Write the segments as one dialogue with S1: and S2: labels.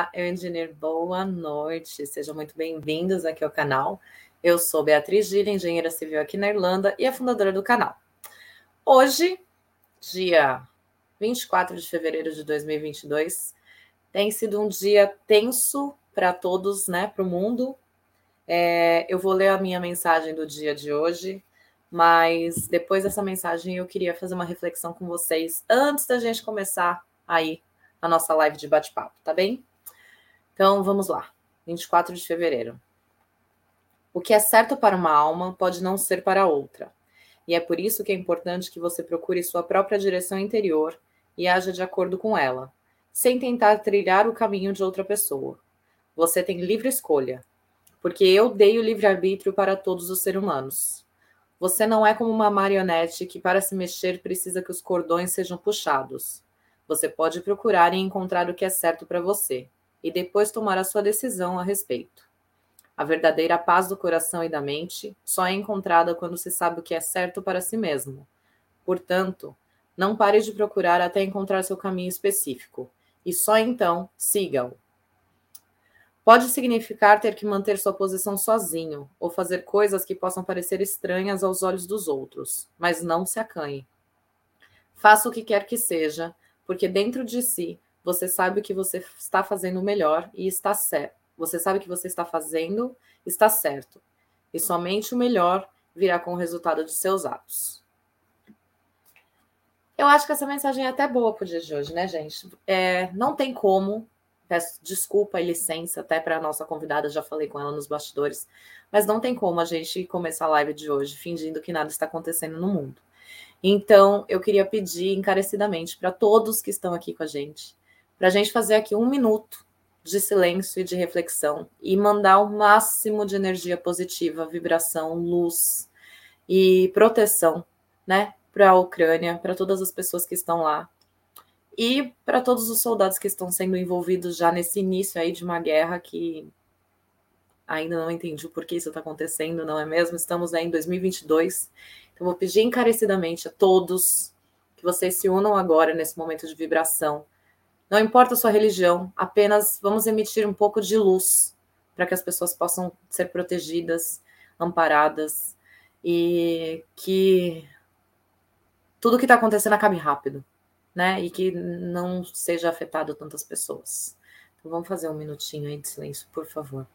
S1: Olá, eu engenheiro, boa noite. Sejam muito bem-vindos aqui ao canal. Eu sou Beatriz Gila, engenheira civil aqui na Irlanda e a fundadora do canal. Hoje, dia 24 de fevereiro de 2022, tem sido um dia tenso para todos, né, para o mundo. É, eu vou ler a minha mensagem do dia de hoje, mas depois dessa mensagem eu queria fazer uma reflexão com vocês antes da gente começar aí a nossa live de bate-papo, tá bem? Então vamos lá. 24 de fevereiro. O que é certo para uma alma pode não ser para outra. E é por isso que é importante que você procure sua própria direção interior e haja de acordo com ela, sem tentar trilhar o caminho de outra pessoa. Você tem livre escolha, porque eu dei o livre-arbítrio para todos os seres humanos. Você não é como uma marionete que, para se mexer, precisa que os cordões sejam puxados. Você pode procurar e encontrar o que é certo para você, e depois tomar a sua decisão a respeito. A verdadeira paz do coração e da mente só é encontrada quando se sabe o que é certo para si mesmo. Portanto, não pare de procurar até encontrar seu caminho específico, e só então siga-o. Pode significar ter que manter sua posição sozinho ou fazer coisas que possam parecer estranhas aos olhos dos outros, mas não se acanhe. Faça o que quer que seja porque dentro de si você sabe o que você está fazendo melhor e está certo. Você sabe o que você está fazendo está certo. E somente o melhor virá com o resultado de seus atos. Eu acho que essa mensagem é até boa para o dia de hoje, né, gente? É, não tem como. Peço desculpa e licença até para a nossa convidada, já falei com ela nos bastidores, mas não tem como a gente começar a live de hoje fingindo que nada está acontecendo no mundo. Então, eu queria pedir encarecidamente para todos que estão aqui com a gente, para a gente fazer aqui um minuto de silêncio e de reflexão e mandar o máximo de energia positiva, vibração, luz e proteção, né, para a Ucrânia, para todas as pessoas que estão lá e para todos os soldados que estão sendo envolvidos já nesse início aí de uma guerra que ainda não entendi o porquê isso está acontecendo, não é mesmo? Estamos aí em 2022 eu vou pedir encarecidamente a todos que vocês se unam agora nesse momento de vibração. Não importa a sua religião, apenas vamos emitir um pouco de luz para que as pessoas possam ser protegidas, amparadas e que tudo que está acontecendo acabe rápido, né? E que não seja afetado tantas pessoas. Então vamos fazer um minutinho aí de silêncio, por favor.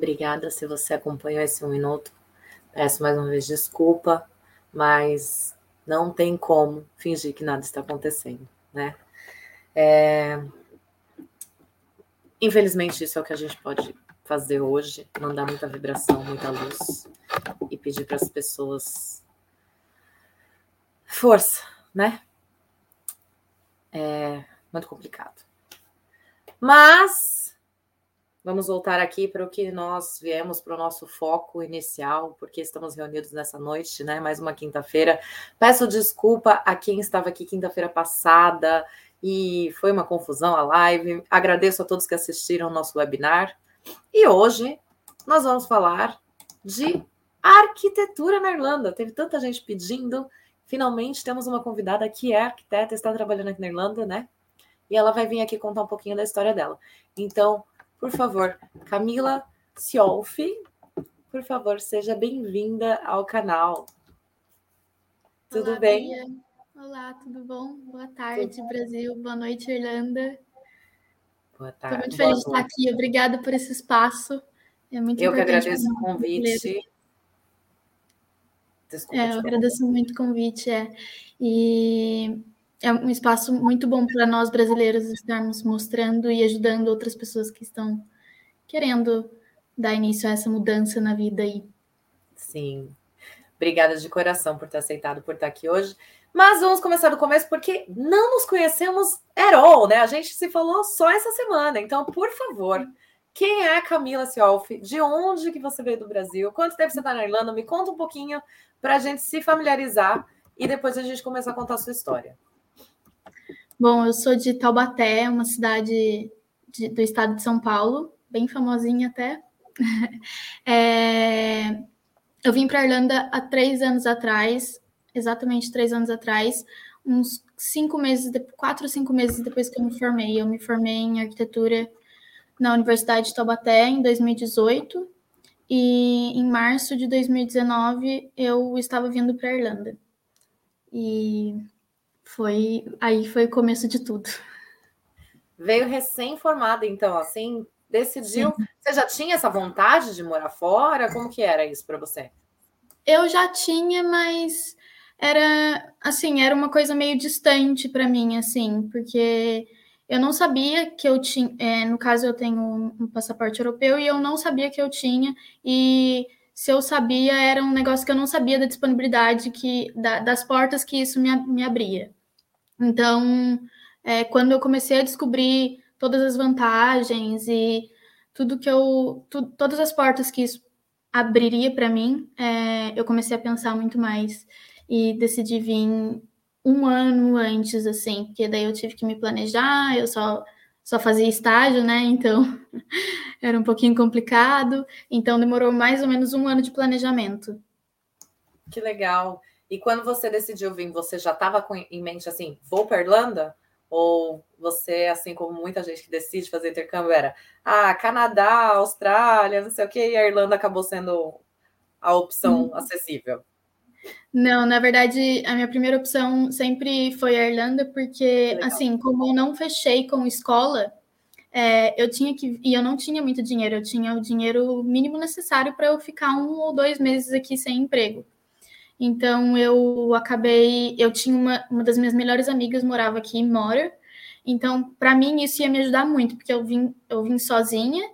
S1: Obrigada se você acompanhou esse um minuto. Peço mais uma vez desculpa, mas não tem como fingir que nada está acontecendo, né? É... Infelizmente, isso é o que a gente pode fazer hoje: mandar muita vibração, muita luz e pedir para as pessoas força, né? É muito complicado. Mas Vamos voltar aqui para o que nós viemos para o nosso foco inicial, porque estamos reunidos nessa noite, né? Mais uma quinta-feira. Peço desculpa a quem estava aqui quinta-feira passada e foi uma confusão a live. Agradeço a todos que assistiram ao nosso webinar. E hoje nós vamos falar de arquitetura na Irlanda. Teve tanta gente pedindo. Finalmente temos uma convidada que é arquiteta, está trabalhando aqui na Irlanda, né? E ela vai vir aqui contar um pouquinho da história dela. Então, por favor, Camila Ciolfi. Por favor, seja bem-vinda ao canal. Tudo
S2: Olá,
S1: bem?
S2: Bia. Olá, tudo bom? Boa tarde, tudo. Brasil. Boa noite, Irlanda.
S1: Boa tarde.
S2: Estou muito feliz de estar aqui. Obrigada por esse espaço. É muito
S1: Eu que agradeço o convite.
S2: Desculpa, é, eu agradeço muito o convite. É. E é um espaço muito bom para nós brasileiros estarmos mostrando e ajudando outras pessoas que estão querendo dar início a essa mudança na vida aí.
S1: Sim. Obrigada de coração por ter aceitado por estar aqui hoje. Mas vamos começar do começo, porque não nos conhecemos at all, né? A gente se falou só essa semana. Então, por favor, quem é a Camila Ciolfi? De onde que você veio do Brasil? Quanto tempo você está na Irlanda? Me conta um pouquinho para a gente se familiarizar e depois a gente começar a contar a sua história.
S2: Bom, eu sou de Taubaté, uma cidade de, do estado de São Paulo, bem famosinha até. é, eu vim para a Irlanda há três anos atrás, exatamente três anos atrás, uns cinco meses, quatro ou cinco meses depois que eu me formei. Eu me formei em arquitetura na Universidade de Taubaté em 2018 e em março de 2019 eu estava vindo para a Irlanda. E foi aí foi o começo de tudo.
S1: Veio recém-formada, então, assim, decidiu. Sim. Você já tinha essa vontade de morar fora? Como que era isso para você?
S2: Eu já tinha, mas era assim, era uma coisa meio distante para mim, assim, porque eu não sabia que eu tinha, é, no caso eu tenho um, passaporte europeu e eu não sabia que eu tinha e se eu sabia era um negócio que eu não sabia da disponibilidade que da, das portas que isso me, me abria. Então, é, quando eu comecei a descobrir todas as vantagens e tudo que eu, tu, todas as portas que isso abriria para mim, é, eu comecei a pensar muito mais e decidi vir um ano antes, assim, porque daí eu tive que me planejar, eu só, só fazia estágio, né? Então era um pouquinho complicado. Então demorou mais ou menos um ano de planejamento.
S1: Que legal. E quando você decidiu vir, você já estava em mente assim, vou para Irlanda? Ou você, assim como muita gente que decide fazer intercâmbio, era ah, Canadá, Austrália, não sei o que, e a Irlanda acabou sendo a opção hum. acessível?
S2: Não, na verdade, a minha primeira opção sempre foi a Irlanda, porque, assim, como eu não fechei com escola, é, eu tinha que. E eu não tinha muito dinheiro, eu tinha o dinheiro mínimo necessário para eu ficar um ou dois meses aqui sem emprego. Então, eu acabei. Eu tinha uma, uma das minhas melhores amigas morava aqui e mora. Então, para mim, isso ia me ajudar muito, porque eu vim, eu vim sozinha.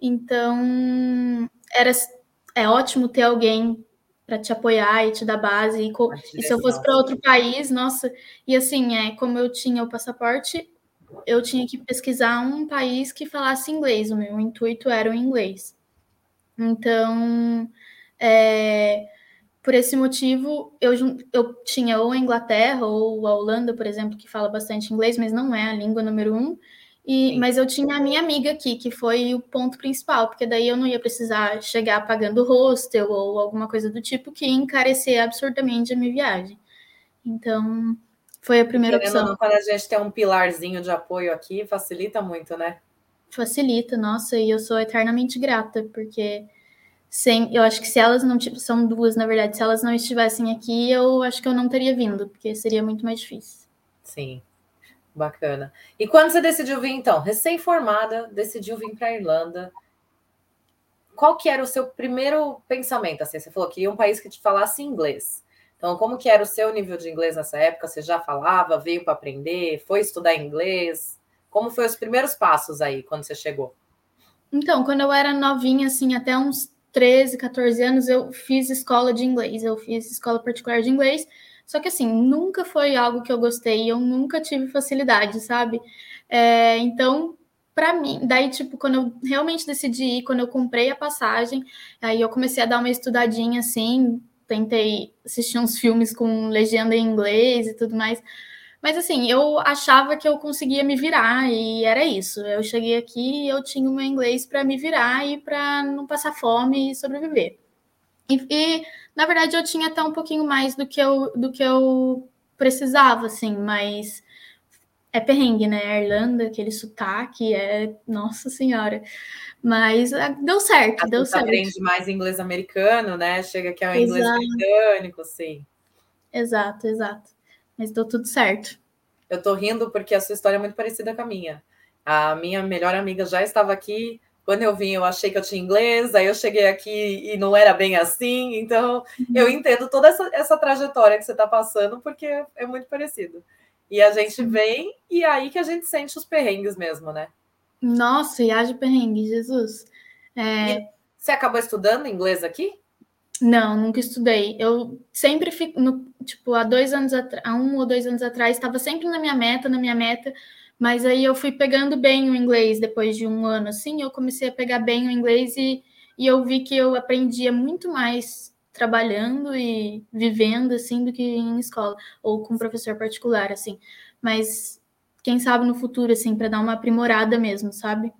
S2: Então, era, é ótimo ter alguém para te apoiar e te dar base. E, e se eu fosse para outro país, nossa. E assim, é, como eu tinha o passaporte, eu tinha que pesquisar um país que falasse inglês. O meu intuito era o inglês. Então, é, por esse motivo, eu, eu tinha ou a Inglaterra ou a Holanda, por exemplo, que fala bastante inglês, mas não é a língua número um. E, mas eu tinha a minha amiga aqui, que foi o ponto principal, porque daí eu não ia precisar chegar pagando hostel ou alguma coisa do tipo que encarecer absurdamente a minha viagem. Então, foi a primeira Querendo opção.
S1: quando a gente tem um pilarzinho de apoio aqui, facilita muito, né?
S2: Facilita, nossa, e eu sou eternamente grata, porque sem, eu acho que se elas não são duas, na verdade, se elas não estivessem aqui, eu acho que eu não teria vindo, porque seria muito mais difícil.
S1: Sim. Bacana. E quando você decidiu vir, então, recém-formada, decidiu vir para a Irlanda, qual que era o seu primeiro pensamento? Assim, você falou que ia um país que te falasse inglês. Então, como que era o seu nível de inglês nessa época? Você já falava, veio para aprender, foi estudar inglês? Como foi os primeiros passos aí quando você chegou?
S2: Então, quando eu era novinha, assim, até uns 13, 14 anos, eu fiz escola de inglês. Eu fiz escola particular de inglês só que assim, nunca foi algo que eu gostei, eu nunca tive facilidade, sabe? É, então, para mim, daí, tipo, quando eu realmente decidi ir, quando eu comprei a passagem, aí eu comecei a dar uma estudadinha assim, tentei assistir uns filmes com legenda em inglês e tudo mais. Mas assim, eu achava que eu conseguia me virar e era isso. Eu cheguei aqui e eu tinha o meu inglês para me virar e para não passar fome e sobreviver. E, e, na verdade eu tinha até um pouquinho mais do que eu, do que eu precisava, assim, mas é perrengue, né? A Irlanda, aquele sotaque, é. Nossa Senhora. Mas ah, deu certo, a deu certo.
S1: aprende mais inglês americano, né? Chega que é o inglês britânico, sim.
S2: Exato, exato. Mas deu tudo certo.
S1: Eu tô rindo porque a sua história é muito parecida com a minha. A minha melhor amiga já estava aqui. Quando eu vim, eu achei que eu tinha inglês, aí eu cheguei aqui e não era bem assim. Então, uhum. eu entendo toda essa, essa trajetória que você está passando, porque é muito parecido. E a gente vem e é aí que a gente sente os perrengues mesmo, né?
S2: Nossa, e haja perrengue, Jesus. É...
S1: Você acabou estudando inglês aqui?
S2: Não, nunca estudei. Eu sempre fico, no, tipo, há dois anos atrás, há um ou dois anos atrás, estava sempre na minha meta, na minha meta, mas aí eu fui pegando bem o inglês depois de um ano, assim, eu comecei a pegar bem o inglês e, e eu vi que eu aprendia muito mais trabalhando e vivendo, assim, do que em escola, ou com professor particular, assim. Mas quem sabe no futuro, assim, para dar uma aprimorada mesmo, sabe?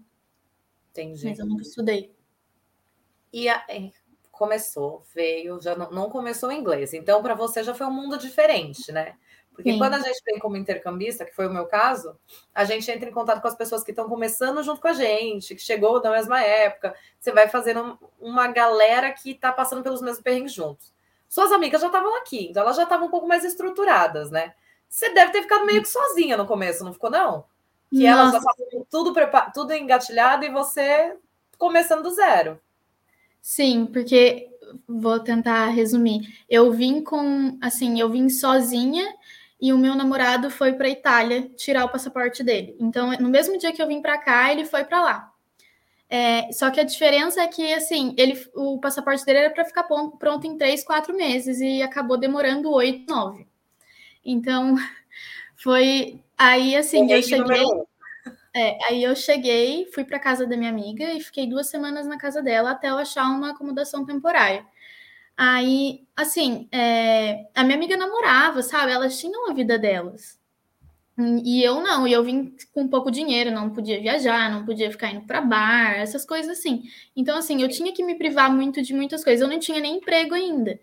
S1: Entendi.
S2: Mas eu nunca estudei.
S1: E a, começou, veio, já não, não começou em inglês. Então, para você já foi um mundo diferente, né? Porque Sim. quando a gente vem como intercambista, que foi o meu caso, a gente entra em contato com as pessoas que estão começando junto com a gente, que chegou na mesma época. Você vai fazendo uma galera que está passando pelos mesmos perrengues juntos. Suas amigas já estavam aqui, então elas já estavam um pouco mais estruturadas, né? Você deve ter ficado meio que sozinha no começo, não ficou, não? Que Nossa. elas já estavam tudo, tudo engatilhado e você começando do zero.
S2: Sim, porque vou tentar resumir. Eu vim com, assim, eu vim sozinha e o meu namorado foi para Itália tirar o passaporte dele. Então, no mesmo dia que eu vim para cá, ele foi para lá. É, só que a diferença é que, assim, ele, o passaporte dele era para ficar pronto em três, quatro meses e acabou demorando oito, nove. Então, foi aí, assim, eu cheguei. É, aí eu cheguei, fui para casa da minha amiga e fiquei duas semanas na casa dela até eu achar uma acomodação temporária. Aí, assim, é, a minha amiga namorava, sabe? Elas tinham a vida delas. E eu não, e eu vim com pouco dinheiro, não podia viajar, não podia ficar indo para bar, essas coisas assim. Então, assim, eu tinha que me privar muito de muitas coisas. Eu não tinha nem emprego ainda.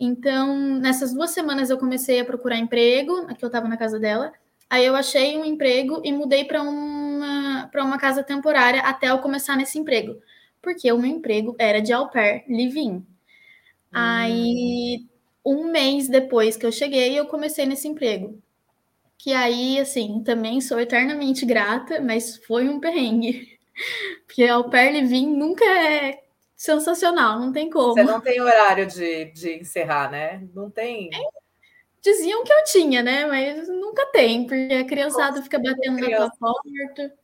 S2: Então, nessas duas semanas eu comecei a procurar emprego, aqui eu estava na casa dela. Aí eu achei um emprego e mudei para uma, para uma casa temporária até eu começar nesse emprego. Porque o meu emprego era de au pair live-in. Hum. Aí, um mês depois que eu cheguei, eu comecei nesse emprego. Que aí, assim, também sou eternamente grata, mas foi um perrengue. Porque au pair live-in nunca é sensacional, não tem como.
S1: Você não tem horário de, de encerrar, né? Não tem. É
S2: Diziam que eu tinha, né? Mas nunca tem, porque a criançada Nossa, fica batendo na tua porta.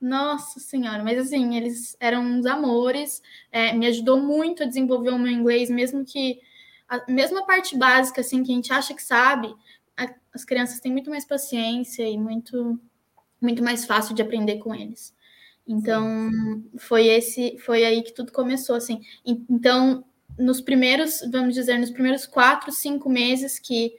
S2: Nossa Senhora, mas assim, eles eram uns amores, é, me ajudou muito a desenvolver o meu inglês, mesmo que a mesma parte básica, assim, que a gente acha que sabe, a, as crianças têm muito mais paciência e muito, muito mais fácil de aprender com eles. Então, foi esse, foi aí que tudo começou, assim. Então, nos primeiros, vamos dizer, nos primeiros quatro, cinco meses que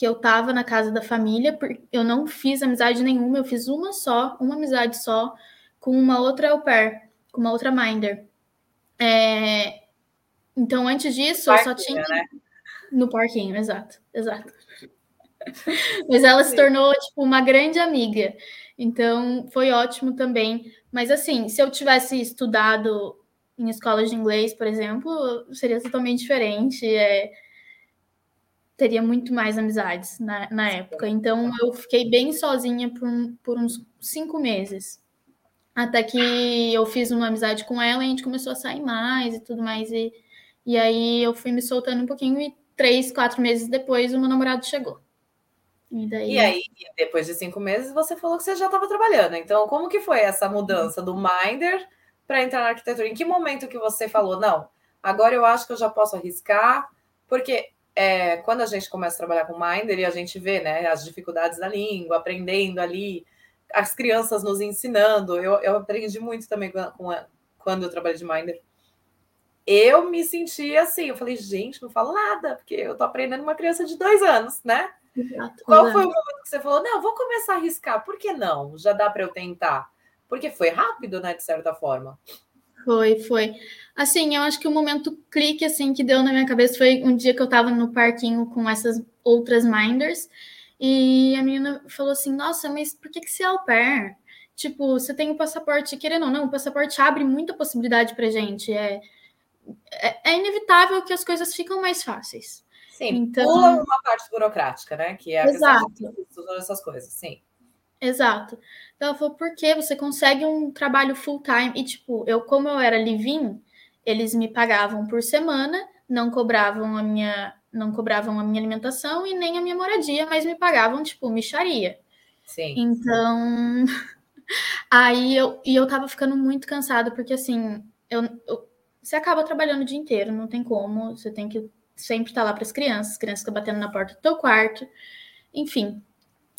S2: que eu tava na casa da família, porque eu não fiz amizade nenhuma, eu fiz uma só, uma amizade só, com uma outra au pair, com uma outra minder. É... Então, antes disso, eu só tinha. Né? No parquinho, exato, exato. Mas ela se tornou, tipo, uma grande amiga. Então, foi ótimo também. Mas, assim, se eu tivesse estudado em escolas de inglês, por exemplo, seria totalmente diferente. É teria muito mais amizades na, na época. Então eu fiquei bem sozinha por, por uns cinco meses. Até que eu fiz uma amizade com ela e a gente começou a sair mais e tudo mais. E, e aí eu fui me soltando um pouquinho e três, quatro meses depois o meu namorado chegou.
S1: E, daí... e aí, depois de cinco meses, você falou que você já estava trabalhando. Então, como que foi essa mudança do Minder para entrar na arquitetura? Em que momento que você falou, não, agora eu acho que eu já posso arriscar? Porque é, quando a gente começa a trabalhar com Minder e a gente vê né, as dificuldades da língua, aprendendo ali, as crianças nos ensinando, eu, eu aprendi muito também com, a, quando eu trabalhei de Minder. Eu me senti assim, eu falei, gente, não falo nada, porque eu tô aprendendo uma criança de dois anos, né? Exato, Qual exato. foi o momento que você falou, não, vou começar a arriscar, por que não? Já dá para eu tentar? Porque foi rápido, né, de certa forma.
S2: Foi, foi. Assim, eu acho que o momento clique assim que deu na minha cabeça foi um dia que eu estava no parquinho com essas outras minders E a menina falou assim: Nossa, mas por que, que você é au pair? Tipo, você tem o passaporte, querendo ou não, o passaporte abre muita possibilidade pra gente. É, é, é inevitável que as coisas ficam mais fáceis.
S1: Sim, então, pula uma parte burocrática, né? Que é a
S2: exato.
S1: questão de todas essas coisas, sim.
S2: Exato. Então ela falou, por quê? Você consegue um trabalho full time. E, tipo, eu, como eu era live-in, eles me pagavam por semana, não cobravam a minha, não cobravam a minha alimentação e nem a minha moradia, mas me pagavam, tipo, micharia.
S1: Sim.
S2: Então, aí eu, e eu tava ficando muito cansada, porque assim, eu, eu, você acaba trabalhando o dia inteiro, não tem como, você tem que sempre estar tá lá para as crianças, as crianças ficam batendo na porta do teu quarto, enfim.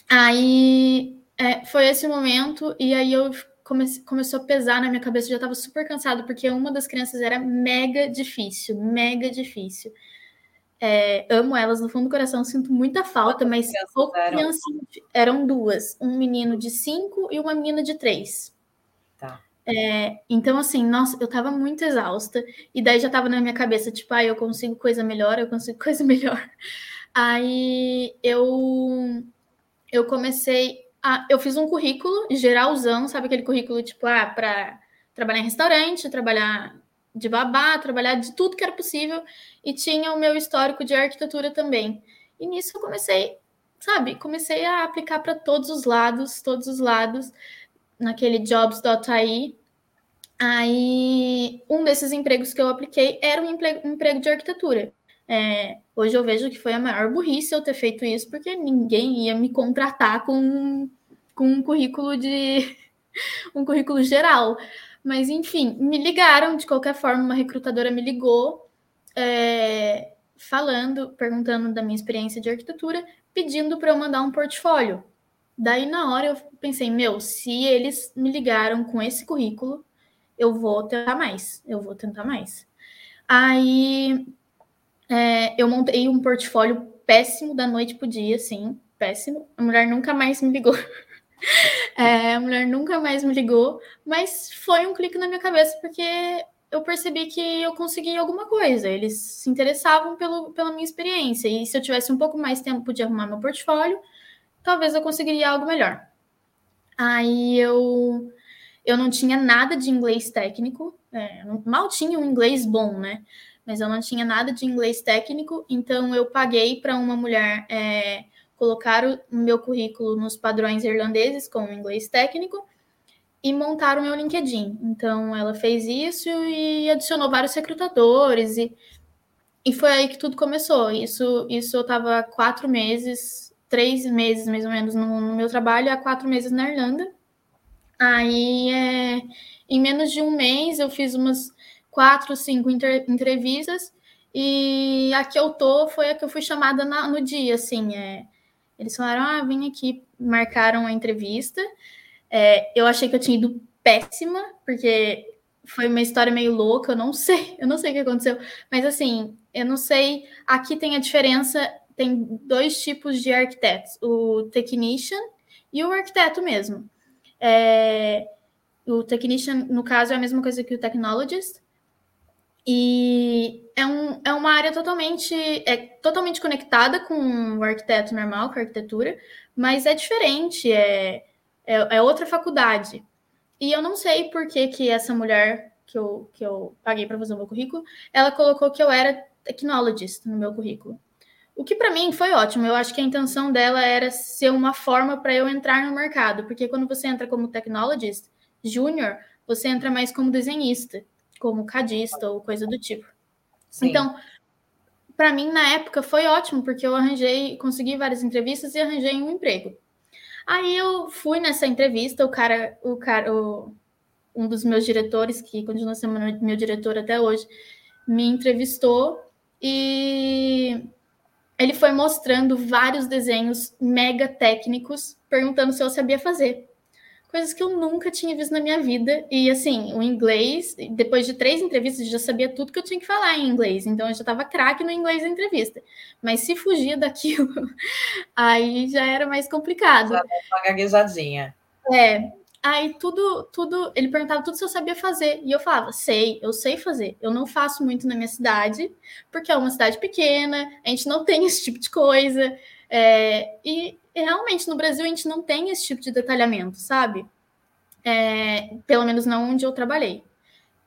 S2: Aí é, foi esse momento, e aí eu comece, começou a pesar na minha cabeça, eu já estava super cansado, porque uma das crianças era mega difícil, mega difícil. É, amo elas no fundo do coração, sinto muita falta, mas eram? eram duas, um menino de cinco e uma menina de três.
S1: Tá.
S2: É, então, assim, nossa, eu tava muito exausta, e daí já tava na minha cabeça, tipo, ah, eu consigo coisa melhor, eu consigo coisa melhor. Aí eu, eu comecei, a, eu fiz um currículo geralzão, sabe aquele currículo, tipo, ah, para trabalhar em restaurante, trabalhar de babá, trabalhar de tudo que era possível, e tinha o meu histórico de arquitetura também. E nisso eu comecei, sabe, comecei a aplicar para todos os lados, todos os lados, naquele jobs.ai. Aí, um desses empregos que eu apliquei era um emprego, um emprego de arquitetura. É, hoje eu vejo que foi a maior burrice eu ter feito isso, porque ninguém ia me contratar com, com um currículo de um currículo geral. Mas, enfim, me ligaram de qualquer forma, uma recrutadora me ligou, é, falando, perguntando da minha experiência de arquitetura, pedindo para eu mandar um portfólio. Daí, na hora, eu pensei, meu, se eles me ligaram com esse currículo, eu vou tentar mais, eu vou tentar mais. Aí, é, eu montei um portfólio péssimo da noite pro dia, assim, péssimo. A mulher nunca mais me ligou. É, a mulher nunca mais me ligou, mas foi um clique na minha cabeça porque eu percebi que eu consegui alguma coisa. Eles se interessavam pelo, pela minha experiência. E se eu tivesse um pouco mais tempo de arrumar meu portfólio, talvez eu conseguiria algo melhor. Aí eu, eu não tinha nada de inglês técnico, é, mal tinha um inglês bom, né? Mas eu não tinha nada de inglês técnico, então eu paguei para uma mulher é, colocar o meu currículo nos padrões irlandeses com inglês técnico e montar o meu LinkedIn. Então, ela fez isso e adicionou vários recrutadores e, e foi aí que tudo começou. Isso, isso eu estava quatro meses, três meses mais ou menos no, no, meu trabalho, há quatro meses na Irlanda. Aí, é, em menos de um mês, eu fiz umas quatro, cinco entrevistas e a que eu tô foi a que eu fui chamada na, no dia, assim, é eles falaram: ah, vem aqui, marcaram a entrevista. É, eu achei que eu tinha ido péssima, porque foi uma história meio louca, eu não sei, eu não sei o que aconteceu, mas assim, eu não sei. Aqui tem a diferença, tem dois tipos de arquitetos: o technician e o arquiteto mesmo. É, o technician, no caso, é a mesma coisa que o technologist. E é, um, é uma área totalmente, é totalmente conectada com o arquiteto normal, com a arquitetura, mas é diferente, é, é, é outra faculdade. E eu não sei por que, que essa mulher que eu, que eu paguei para fazer o meu currículo, ela colocou que eu era technologist no meu currículo. O que para mim foi ótimo. Eu acho que a intenção dela era ser uma forma para eu entrar no mercado, porque quando você entra como technologist júnior, você entra mais como desenhista como cadista ou coisa do tipo. Sim. Então, para mim, na época, foi ótimo, porque eu arranjei, consegui várias entrevistas e arranjei um emprego. Aí eu fui nessa entrevista, o cara, o cara, o, um dos meus diretores, que continua sendo meu diretor até hoje, me entrevistou e ele foi mostrando vários desenhos mega técnicos, perguntando se eu sabia fazer coisas que eu nunca tinha visto na minha vida. E assim, o inglês, depois de três entrevistas, eu já sabia tudo que eu tinha que falar em inglês. Então eu já estava craque no inglês da entrevista. Mas se fugir daquilo, aí já era mais complicado. Já
S1: uma gaguejadinha.
S2: É. Aí tudo, tudo, ele perguntava tudo se eu sabia fazer. E eu falava, sei, eu sei fazer. Eu não faço muito na minha cidade, porque é uma cidade pequena, a gente não tem esse tipo de coisa. É, e realmente no Brasil a gente não tem esse tipo de detalhamento, sabe? É, pelo menos não onde eu trabalhei.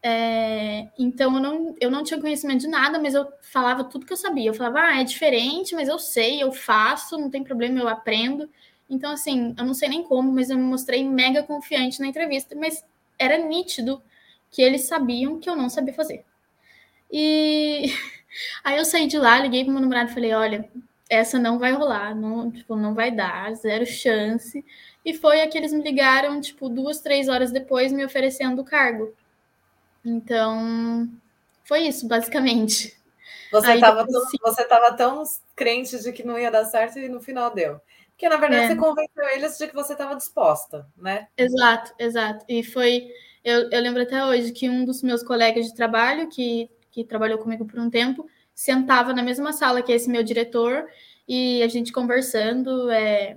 S2: É, então eu não, eu não tinha conhecimento de nada, mas eu falava tudo que eu sabia. Eu falava, ah, é diferente, mas eu sei, eu faço, não tem problema, eu aprendo. Então, assim, eu não sei nem como, mas eu me mostrei mega confiante na entrevista, mas era nítido que eles sabiam que eu não sabia fazer. E aí eu saí de lá, liguei pro meu namorado e falei, olha, essa não vai rolar, não, tipo, não vai dar, zero chance. E foi a que eles me ligaram, tipo, duas, três horas depois, me oferecendo o cargo. Então, foi isso, basicamente.
S1: Você estava tão, você tava tão crente de que não ia dar certo e no final deu. Porque, na verdade, é. você convenceu eles de que você estava disposta, né?
S2: Exato, exato. E foi. Eu, eu lembro até hoje que um dos meus colegas de trabalho, que, que trabalhou comigo por um tempo, sentava na mesma sala que esse meu diretor, e a gente conversando, é,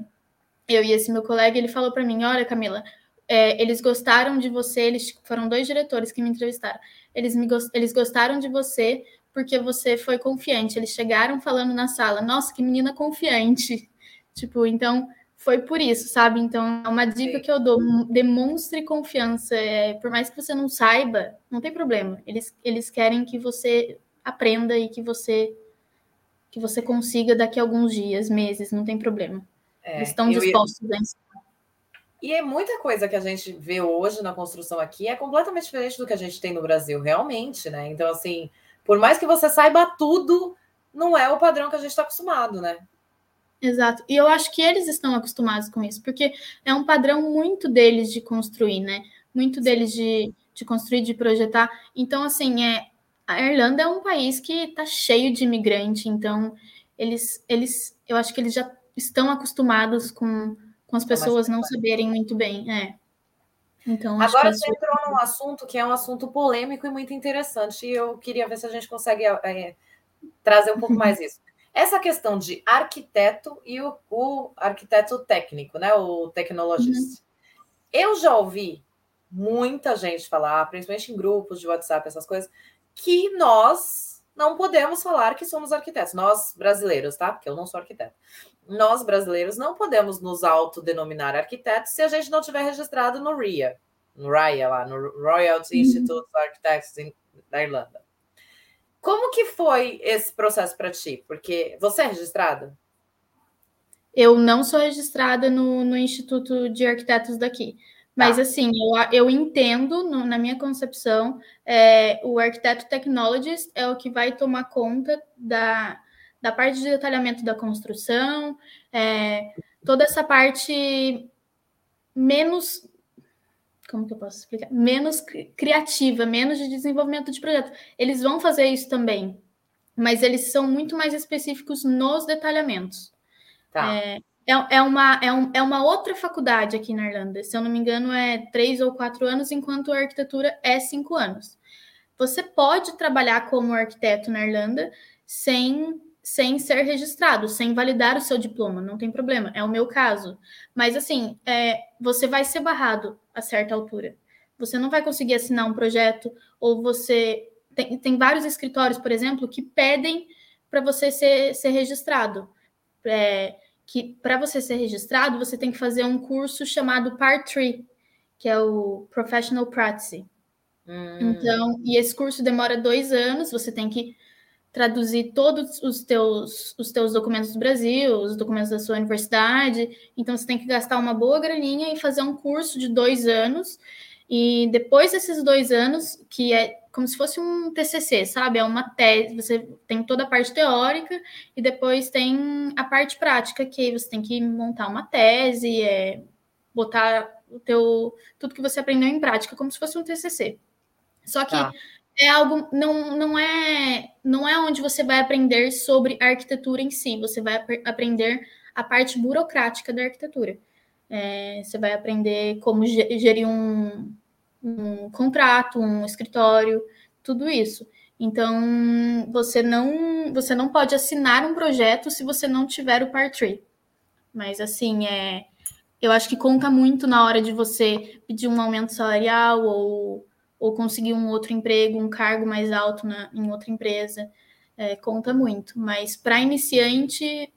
S2: eu e esse meu colega, ele falou para mim: Olha, Camila, é, eles gostaram de você, eles foram dois diretores que me entrevistaram. Eles, me, eles gostaram de você porque você foi confiante. Eles chegaram falando na sala, nossa, que menina confiante. Tipo, então foi por isso, sabe? Então é uma dica que eu dou: demonstre confiança. É, por mais que você não saiba, não tem problema. Eles, eles querem que você aprenda e que você que você consiga daqui a alguns dias, meses, não tem problema. É, Eles estão dispostos ia... a ensinar.
S1: E é muita coisa que a gente vê hoje na construção aqui é completamente diferente do que a gente tem no Brasil, realmente, né? Então, assim, por mais que você saiba tudo, não é o padrão que a gente está acostumado, né?
S2: Exato. E eu acho que eles estão acostumados com isso, porque é um padrão muito deles de construir, né? Muito deles de, de construir, de projetar. Então, assim, é, a Irlanda é um país que está cheio de imigrante, então eles, eles, eu acho que eles já estão acostumados com com as pessoas não saberem muito bem. É.
S1: Então, Agora você entrou num assunto que é um assunto polêmico e muito interessante, e eu queria ver se a gente consegue é, trazer um pouco mais isso. Essa questão de arquiteto e o, o arquiteto técnico, né? O tecnologista. Uhum. Eu já ouvi muita gente falar, principalmente em grupos de WhatsApp, essas coisas, que nós não podemos falar que somos arquitetos, nós brasileiros, tá? Porque eu não sou arquiteto nós brasileiros não podemos nos autodenominar arquitetos se a gente não tiver registrado no RIA, no RIA lá, no Royal uhum. Institute of Architects da Irlanda. Como que foi esse processo para ti? Porque você é registrada?
S2: Eu não sou registrada no, no Instituto de Arquitetos daqui. Mas, tá. assim, eu, eu entendo, no, na minha concepção, é, o arquiteto technologist é o que vai tomar conta da, da parte de detalhamento da construção, é, toda essa parte menos. Como que eu posso explicar? Menos criativa, menos de desenvolvimento de projeto. Eles vão fazer isso também, mas eles são muito mais específicos nos detalhamentos. Tá. É, é, é, uma, é, um, é uma outra faculdade aqui na Irlanda. Se eu não me engano, é três ou quatro anos, enquanto a arquitetura é cinco anos. Você pode trabalhar como arquiteto na Irlanda sem sem ser registrado, sem validar o seu diploma, não tem problema, é o meu caso. Mas assim, é, você vai ser barrado a certa altura. Você não vai conseguir assinar um projeto, ou você. Tem, tem vários escritórios, por exemplo, que pedem para você ser, ser registrado. É, que para você ser registrado, você tem que fazer um curso chamado Part 3, que é o Professional Practice. Hum. Então, e esse curso demora dois anos, você tem que traduzir todos os teus, os teus documentos do Brasil, os documentos da sua universidade. Então, você tem que gastar uma boa graninha e fazer um curso de dois anos. E depois desses dois anos, que é como se fosse um TCC, sabe? É uma tese, você tem toda a parte teórica e depois tem a parte prática, que você tem que montar uma tese, é, botar o teu, tudo que você aprendeu em prática, como se fosse um TCC. Só que tá é algo não, não é não é onde você vai aprender sobre a arquitetura em si, você vai ap aprender a parte burocrática da arquitetura. É, você vai aprender como gerir um, um contrato, um escritório, tudo isso. Então, você não você não pode assinar um projeto se você não tiver o Part 3. Mas assim, é eu acho que conta muito na hora de você pedir um aumento salarial ou ou conseguir um outro emprego, um cargo mais alto na, em outra empresa, é, conta muito. Mas para iniciante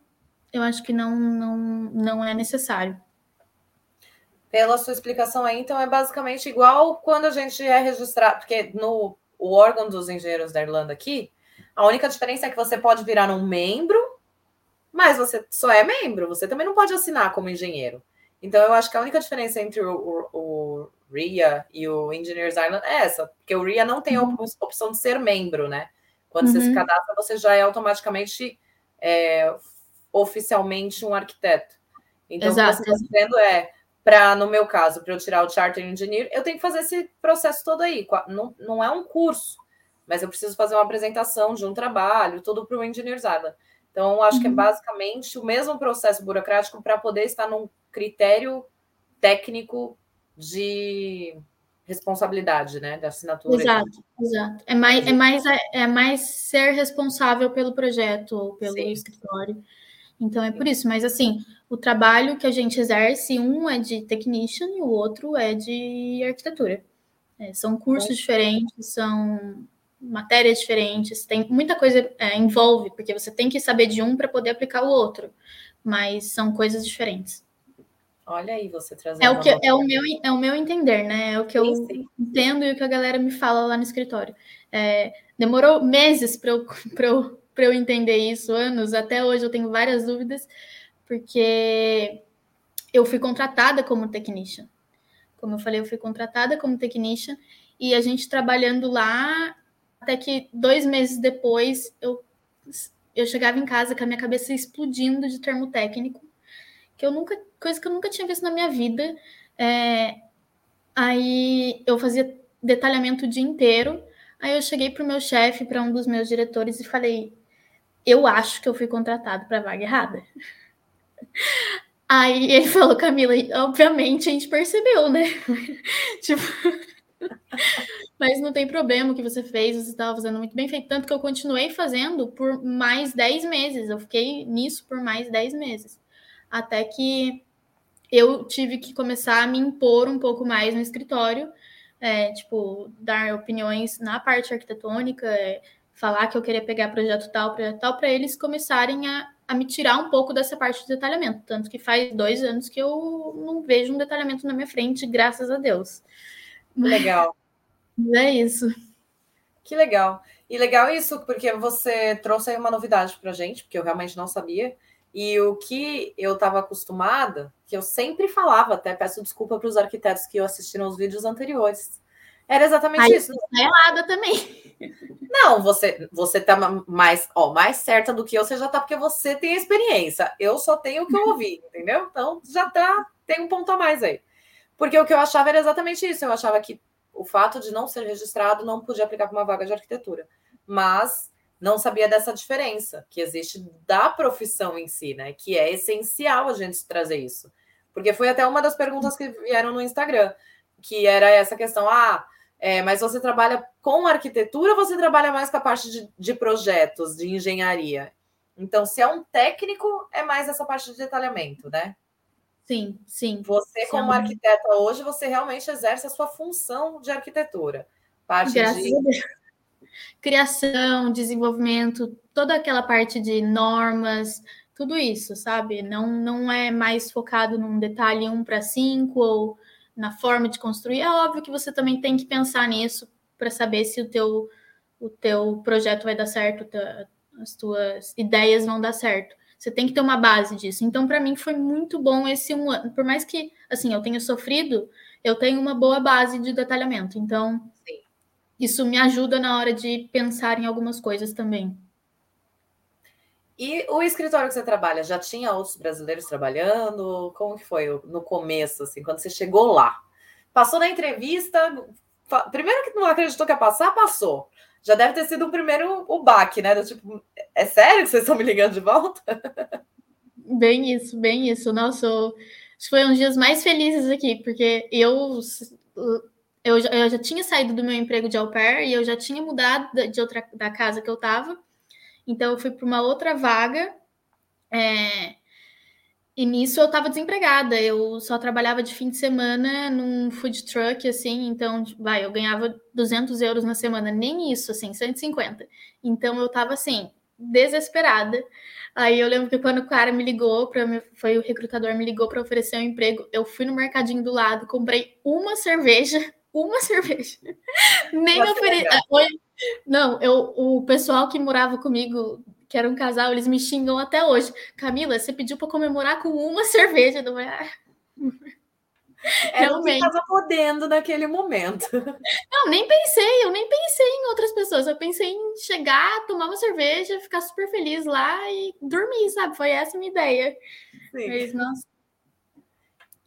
S2: eu acho que não, não, não é necessário.
S1: Pela sua explicação aí, então é basicamente igual quando a gente é registrado, porque no o órgão dos engenheiros da Irlanda aqui, a única diferença é que você pode virar um membro, mas você só é membro, você também não pode assinar como engenheiro. Então eu acho que a única diferença entre o, o, o RIA e o Engineers Island é essa, porque o RIA não tem a uhum. opção de ser membro, né? Quando uhum. você se uhum. cadastra, você já é automaticamente é, oficialmente um arquiteto. Então, Exato. o que você está dizendo é, para, no meu caso, para eu tirar o Charter Engineer, eu tenho que fazer esse processo todo aí. Não, não é um curso, mas eu preciso fazer uma apresentação de um trabalho, tudo para o Engineers Island. Então, acho que é uhum. basicamente o mesmo processo burocrático para poder estar num critério técnico de responsabilidade, né, da assinatura.
S2: Exato, exato. É mais, é mais, é mais ser responsável pelo projeto ou pelo Sim. escritório. Então é por isso, mas assim, o trabalho que a gente exerce, um é de technician e o outro é de arquitetura. É, são cursos diferentes, são matérias diferentes, tem muita coisa é, envolve, porque você tem que saber de um para poder aplicar o outro, mas são coisas diferentes.
S1: Olha aí você trazendo.
S2: É o que é o meu é o meu entender, né? É o que eu sim. entendo e o que a galera me fala lá no escritório. É, demorou meses para eu, eu, eu entender isso, anos. Até hoje eu tenho várias dúvidas, porque eu fui contratada como technician. Como eu falei, eu fui contratada como technician e a gente trabalhando lá até que dois meses depois eu eu chegava em casa com a minha cabeça explodindo de termo técnico que eu nunca, coisa que eu nunca tinha visto na minha vida. É, aí eu fazia detalhamento o dia inteiro. Aí eu cheguei para o meu chefe, para um dos meus diretores, e falei: Eu acho que eu fui contratado para vaga errada. Aí ele falou, Camila, obviamente a gente percebeu, né? tipo, mas não tem problema o que você fez, você estava fazendo muito bem feito. Tanto que eu continuei fazendo por mais 10 meses. Eu fiquei nisso por mais 10 meses até que eu tive que começar a me impor um pouco mais no escritório, é, tipo, dar opiniões na parte arquitetônica, é, falar que eu queria pegar projeto tal, projeto tal, para eles começarem a, a me tirar um pouco dessa parte de detalhamento. Tanto que faz dois anos que eu não vejo um detalhamento na minha frente, graças a Deus.
S1: Legal.
S2: Mas é isso.
S1: Que legal. E legal isso, porque você trouxe aí uma novidade para gente, porque eu realmente não sabia. E o que eu estava acostumada, que eu sempre falava, até peço desculpa para os arquitetos que eu assistiram os vídeos anteriores, era exatamente Aí, isso.
S2: Tá errada também.
S1: Não, você você tá mais, ó, mais certa do que eu, você já tá porque você tem experiência. Eu só tenho o que eu ouvi, entendeu? Então já tá, tem um ponto a mais aí. Porque o que eu achava era exatamente isso. Eu achava que o fato de não ser registrado não podia aplicar para uma vaga de arquitetura. Mas não sabia dessa diferença que existe da profissão em si, né? Que é essencial a gente trazer isso. Porque foi até uma das perguntas que vieram no Instagram, que era essa questão: ah, é, mas você trabalha com arquitetura ou você trabalha mais com a parte de, de projetos, de engenharia? Então, se é um técnico, é mais essa parte de detalhamento, né?
S2: Sim, sim.
S1: Você, como arquiteta hoje, você realmente exerce a sua função de arquitetura.
S2: Parte Graças de... a Deus criação, desenvolvimento, toda aquela parte de normas, tudo isso, sabe? Não, não é mais focado num detalhe 1 para 5 ou na forma de construir. É óbvio que você também tem que pensar nisso para saber se o teu, o teu projeto vai dar certo, as tuas ideias vão dar certo. Você tem que ter uma base disso. Então, para mim, foi muito bom esse um ano. Por mais que, assim, eu tenha sofrido, eu tenho uma boa base de detalhamento. Então, Sim isso me ajuda na hora de pensar em algumas coisas também.
S1: E o escritório que você trabalha, já tinha outros brasileiros trabalhando? Como que foi no começo, assim, quando você chegou lá? Passou na entrevista, primeiro que não acreditou que ia passar, passou. Já deve ter sido o primeiro o baque, né? Do tipo, é sério que vocês estão me ligando de volta?
S2: Bem isso, bem isso. Nossa, acho que foi um dias mais felizes aqui, porque eu eu, eu já tinha saído do meu emprego de au pair e eu já tinha mudado de outra da casa que eu estava. Então eu fui para uma outra vaga. É, e nisso eu estava desempregada. Eu só trabalhava de fim de semana num food truck, assim. Então, vai, eu ganhava 200 euros na semana, nem isso, assim, 150. Então eu estava assim, desesperada. Aí eu lembro que quando o cara me ligou, pra, foi o recrutador me ligou para oferecer um emprego, eu fui no mercadinho do lado, comprei uma cerveja, uma cerveja. Nem ofereci. Não, eu, o pessoal que morava comigo, que era um casal, eles me xingam até hoje. Camila, você pediu para comemorar com uma cerveja. Não é?
S1: Era o que estava podendo naquele momento.
S2: Não, nem pensei, eu nem pensei em outras pessoas. Eu pensei em chegar, tomar uma cerveja, ficar super feliz lá e dormir, sabe? Foi essa a minha ideia. Sim. Mas, nossa.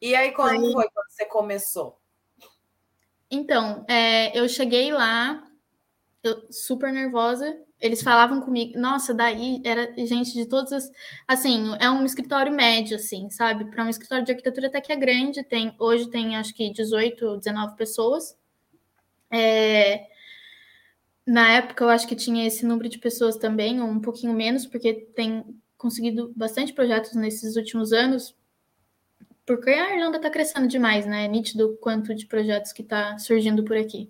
S1: E aí, como foi, foi quando você começou?
S2: Então, é, eu cheguei lá, super nervosa, eles falavam comigo, nossa, daí era gente de todas as. Assim, é um escritório médio, assim, sabe? Para um escritório de arquitetura até que é grande, tem, hoje tem acho que 18, 19 pessoas. É, na época eu acho que tinha esse número de pessoas também, ou um pouquinho menos, porque tem conseguido bastante projetos nesses últimos anos, porque a Irlanda está crescendo demais, né? É nítido quanto de projetos que está surgindo por aqui.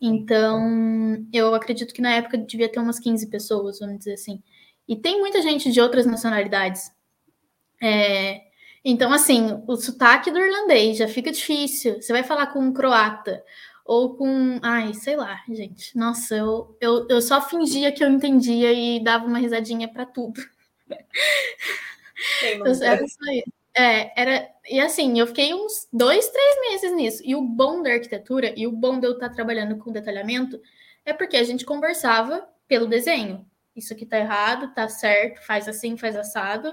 S2: Então, eu acredito que na época devia ter umas 15 pessoas, vamos dizer assim. E tem muita gente de outras nacionalidades. É, então, assim, o sotaque do irlandês já fica difícil. Você vai falar com um croata ou com. Ai, sei lá, gente. Nossa, eu, eu, eu só fingia que eu entendia e dava uma risadinha para tudo. Então, era isso aí. É, era. E assim, eu fiquei uns dois, três meses nisso. E o bom da arquitetura e o bom de eu estar trabalhando com detalhamento é porque a gente conversava pelo desenho. Isso aqui tá errado, tá certo, faz assim, faz assado.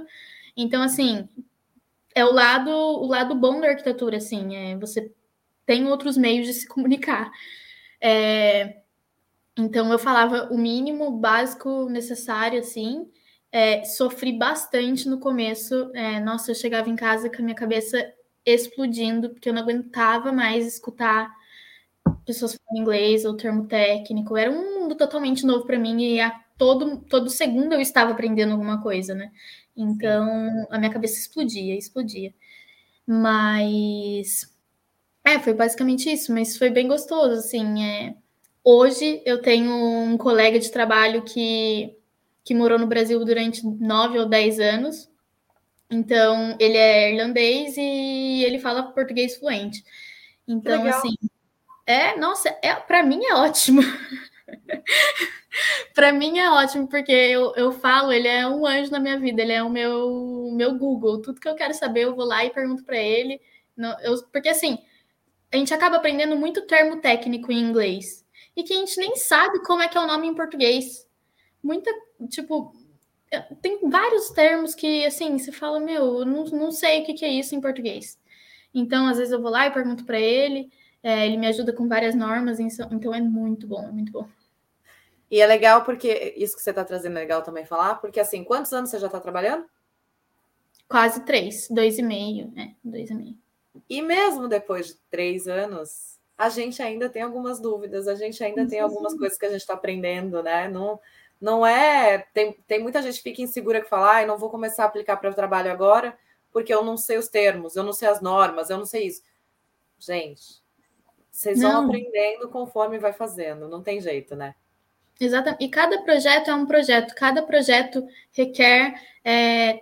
S2: Então, assim, é o lado, o lado bom da arquitetura, assim, é você tem outros meios de se comunicar. É, então, eu falava o mínimo, básico, necessário, assim, é, sofri bastante no começo. É, nossa, eu chegava em casa com a minha cabeça explodindo, porque eu não aguentava mais escutar pessoas falando inglês ou termo técnico. Era um mundo totalmente novo para mim e a todo, todo segundo eu estava aprendendo alguma coisa, né? Então a minha cabeça explodia, explodia. Mas é, foi basicamente isso, mas foi bem gostoso, assim. É... Hoje eu tenho um colega de trabalho que que morou no Brasil durante nove ou dez anos. Então, ele é irlandês e ele fala português fluente. Então, assim, é, nossa, é, para mim é ótimo. para mim é ótimo, porque eu, eu falo, ele é um anjo na minha vida, ele é o meu, meu Google. Tudo que eu quero saber, eu vou lá e pergunto para ele. Não, eu, porque assim, a gente acaba aprendendo muito termo técnico em inglês e que a gente nem sabe como é que é o nome em português. Muita tipo, é, tem vários termos que, assim, você fala, meu, eu não, não sei o que, que é isso em português. Então, às vezes eu vou lá e pergunto para ele, é, ele me ajuda com várias normas, então é muito bom, é muito bom.
S1: E é legal porque isso que você está trazendo é legal também falar, porque assim, quantos anos você já está trabalhando?
S2: Quase três, dois e meio, é, dois e meio.
S1: E mesmo depois de três anos, a gente ainda tem algumas dúvidas, a gente ainda tem algumas coisas que a gente está aprendendo, né? Não, não é. Tem, tem muita gente que fica insegura que fala, ah, não vou começar a aplicar para o trabalho agora, porque eu não sei os termos, eu não sei as normas, eu não sei isso. Gente, vocês não. vão aprendendo conforme vai fazendo, não tem jeito, né?
S2: Exatamente. E cada projeto é um projeto, cada projeto requer é,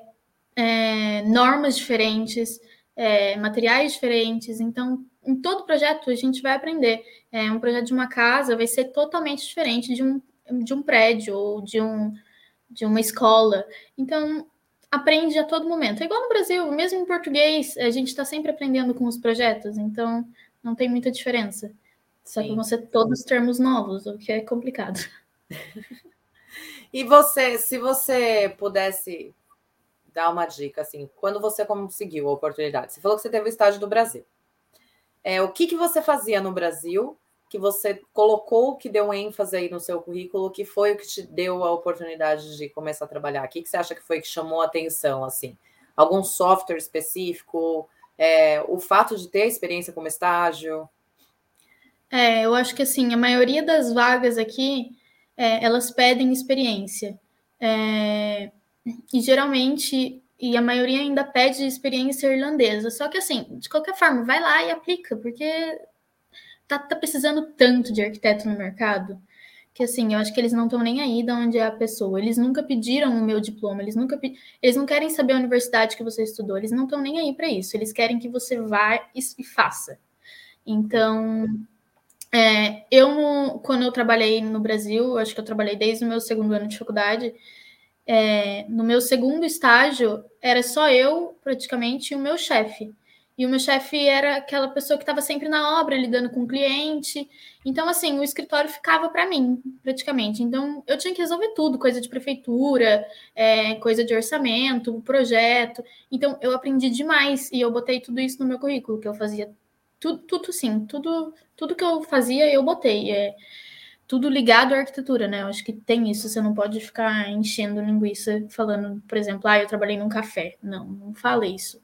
S2: é, normas diferentes, é, materiais diferentes. Então, em todo projeto a gente vai aprender. É, um projeto de uma casa vai ser totalmente diferente de um de um prédio ou de, um, de uma escola. Então, aprende a todo momento. É igual no Brasil, mesmo em português, a gente está sempre aprendendo com os projetos, então não tem muita diferença. Só Sim. que vão ser todos termos novos, o que é complicado.
S1: e você, se você pudesse dar uma dica, assim, quando você conseguiu a oportunidade? Você falou que você teve o estágio do Brasil. É, o que, que você fazia no Brasil que você colocou, que deu ênfase aí no seu currículo, que foi o que te deu a oportunidade de começar a trabalhar? O que, que você acha que foi que chamou a atenção, assim? Algum software específico? É, o fato de ter experiência como estágio?
S2: É, eu acho que assim, a maioria das vagas aqui, é, elas pedem experiência. É, e geralmente, e a maioria ainda pede experiência irlandesa. Só que assim, de qualquer forma, vai lá e aplica, porque tá, tá precisando tanto de arquiteto no mercado que assim, eu acho que eles não estão nem aí de onde é a pessoa. Eles nunca pediram o meu diploma, eles nunca eles não querem saber a universidade que você estudou, eles não estão nem aí para isso. Eles querem que você vá e, faça. Então, é, eu quando eu trabalhei no Brasil, acho que eu trabalhei desde o meu segundo ano de faculdade. É, no meu segundo estágio, era só eu, praticamente, e o meu chefe. E o meu chefe era aquela pessoa que estava sempre na obra, lidando com o cliente. Então, assim, o escritório ficava para mim, praticamente. Então, eu tinha que resolver tudo, coisa de prefeitura, é, coisa de orçamento, projeto. Então, eu aprendi demais e eu botei tudo isso no meu currículo, que eu fazia tudo, tudo sim, tudo, tudo que eu fazia eu botei. É, tudo ligado à arquitetura, né? Eu acho que tem isso, você não pode ficar enchendo linguiça falando, por exemplo, ah, eu trabalhei num café. Não, não fala isso.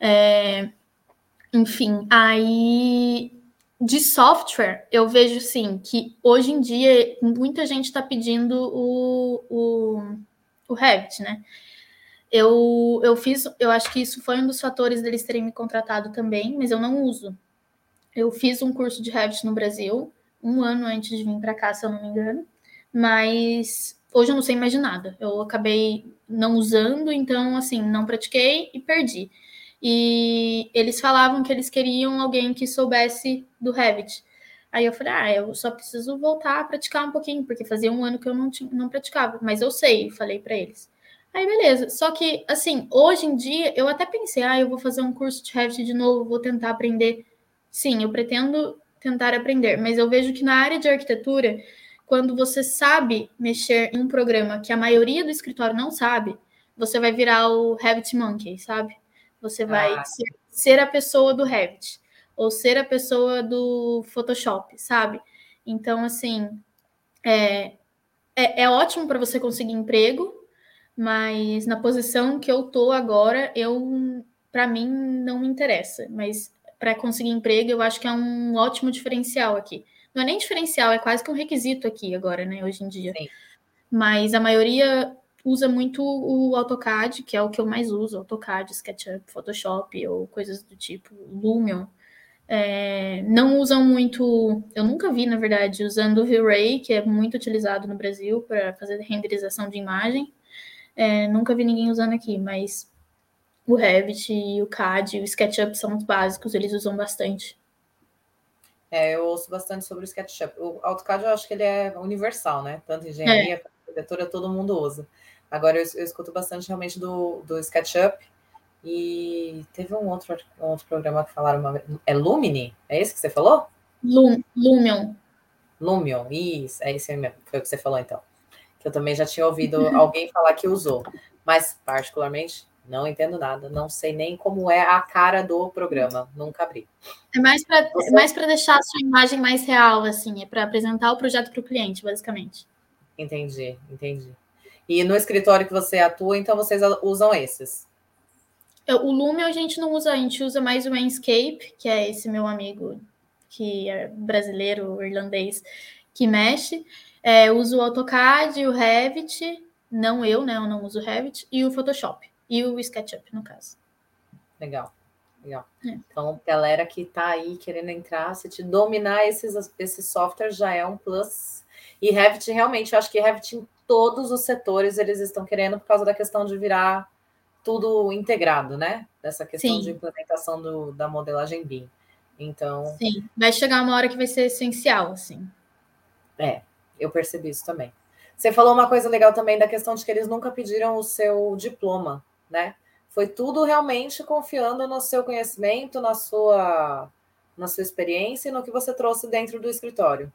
S2: É, enfim, aí de software, eu vejo sim que hoje em dia muita gente está pedindo o, o, o Revit, né? Eu, eu fiz, eu acho que isso foi um dos fatores deles terem me contratado também, mas eu não uso. Eu fiz um curso de Revit no Brasil, um ano antes de vir para cá, se eu não me engano, mas hoje eu não sei mais de nada. Eu acabei não usando, então, assim, não pratiquei e perdi e eles falavam que eles queriam alguém que soubesse do Revit. Aí eu falei, ah, eu só preciso voltar a praticar um pouquinho, porque fazia um ano que eu não, tinha, não praticava, mas eu sei, falei para eles. Aí beleza, só que assim, hoje em dia eu até pensei, ah, eu vou fazer um curso de Revit de novo, vou tentar aprender. Sim, eu pretendo tentar aprender, mas eu vejo que na área de arquitetura, quando você sabe mexer em um programa que a maioria do escritório não sabe, você vai virar o Revit Monkey, sabe? Você vai ah. ser, ser, a pessoa do Revit ou ser a pessoa do Photoshop, sabe? Então, assim, é, é, é ótimo para você conseguir emprego, mas na posição que eu tô agora, eu para mim não me interessa, mas para conseguir emprego, eu acho que é um ótimo diferencial aqui. Não é nem diferencial, é quase que um requisito aqui agora, né, hoje em dia. Sim. Mas a maioria usa muito o AutoCAD, que é o que eu mais uso, AutoCAD, SketchUp, Photoshop ou coisas do tipo, Lumion. É, não usam muito, eu nunca vi, na verdade, usando o V-Ray, que é muito utilizado no Brasil para fazer renderização de imagem. É, nunca vi ninguém usando aqui, mas o Revit o CAD o SketchUp são os básicos, eles usam bastante.
S1: É, eu ouço bastante sobre o SketchUp. O AutoCAD eu acho que ele é universal, né? Tanto engenharia, é. arquitetura, todo mundo usa. Agora eu, eu escuto bastante realmente do, do SketchUp. E teve um outro, um outro programa que falaram uma É Lumini? É esse que você falou?
S2: Lum, Lumion.
S1: Lumion, isso, é esse mesmo, foi o que você falou então. Que eu também já tinha ouvido alguém falar que usou. Mas, particularmente, não entendo nada, não sei nem como é a cara do programa, nunca abri.
S2: É mais para Você... mais deixar a sua imagem mais real, assim, é para apresentar o projeto para o cliente, basicamente.
S1: Entendi, entendi. E no escritório que você atua, então vocês usam esses?
S2: O Lume a gente não usa, a gente usa mais o Enscape, que é esse meu amigo que é brasileiro, irlandês, que mexe. É, uso o AutoCAD, o Revit, não eu, né? Eu não uso o Revit, e o Photoshop. E o SketchUp, no caso.
S1: Legal. Legal. É. Então, galera que está aí querendo entrar, se te dominar esses, esses softwares já é um plus. E Revit, realmente, eu acho que Revit todos os setores eles estão querendo por causa da questão de virar tudo integrado, né? Dessa questão Sim. de implementação do, da modelagem BIM. Então.
S2: Sim, vai chegar uma hora que vai ser essencial, assim.
S1: É, eu percebi isso também. Você falou uma coisa legal também da questão de que eles nunca pediram o seu diploma, né? Foi tudo realmente confiando no seu conhecimento, na sua, na sua experiência e no que você trouxe dentro do escritório.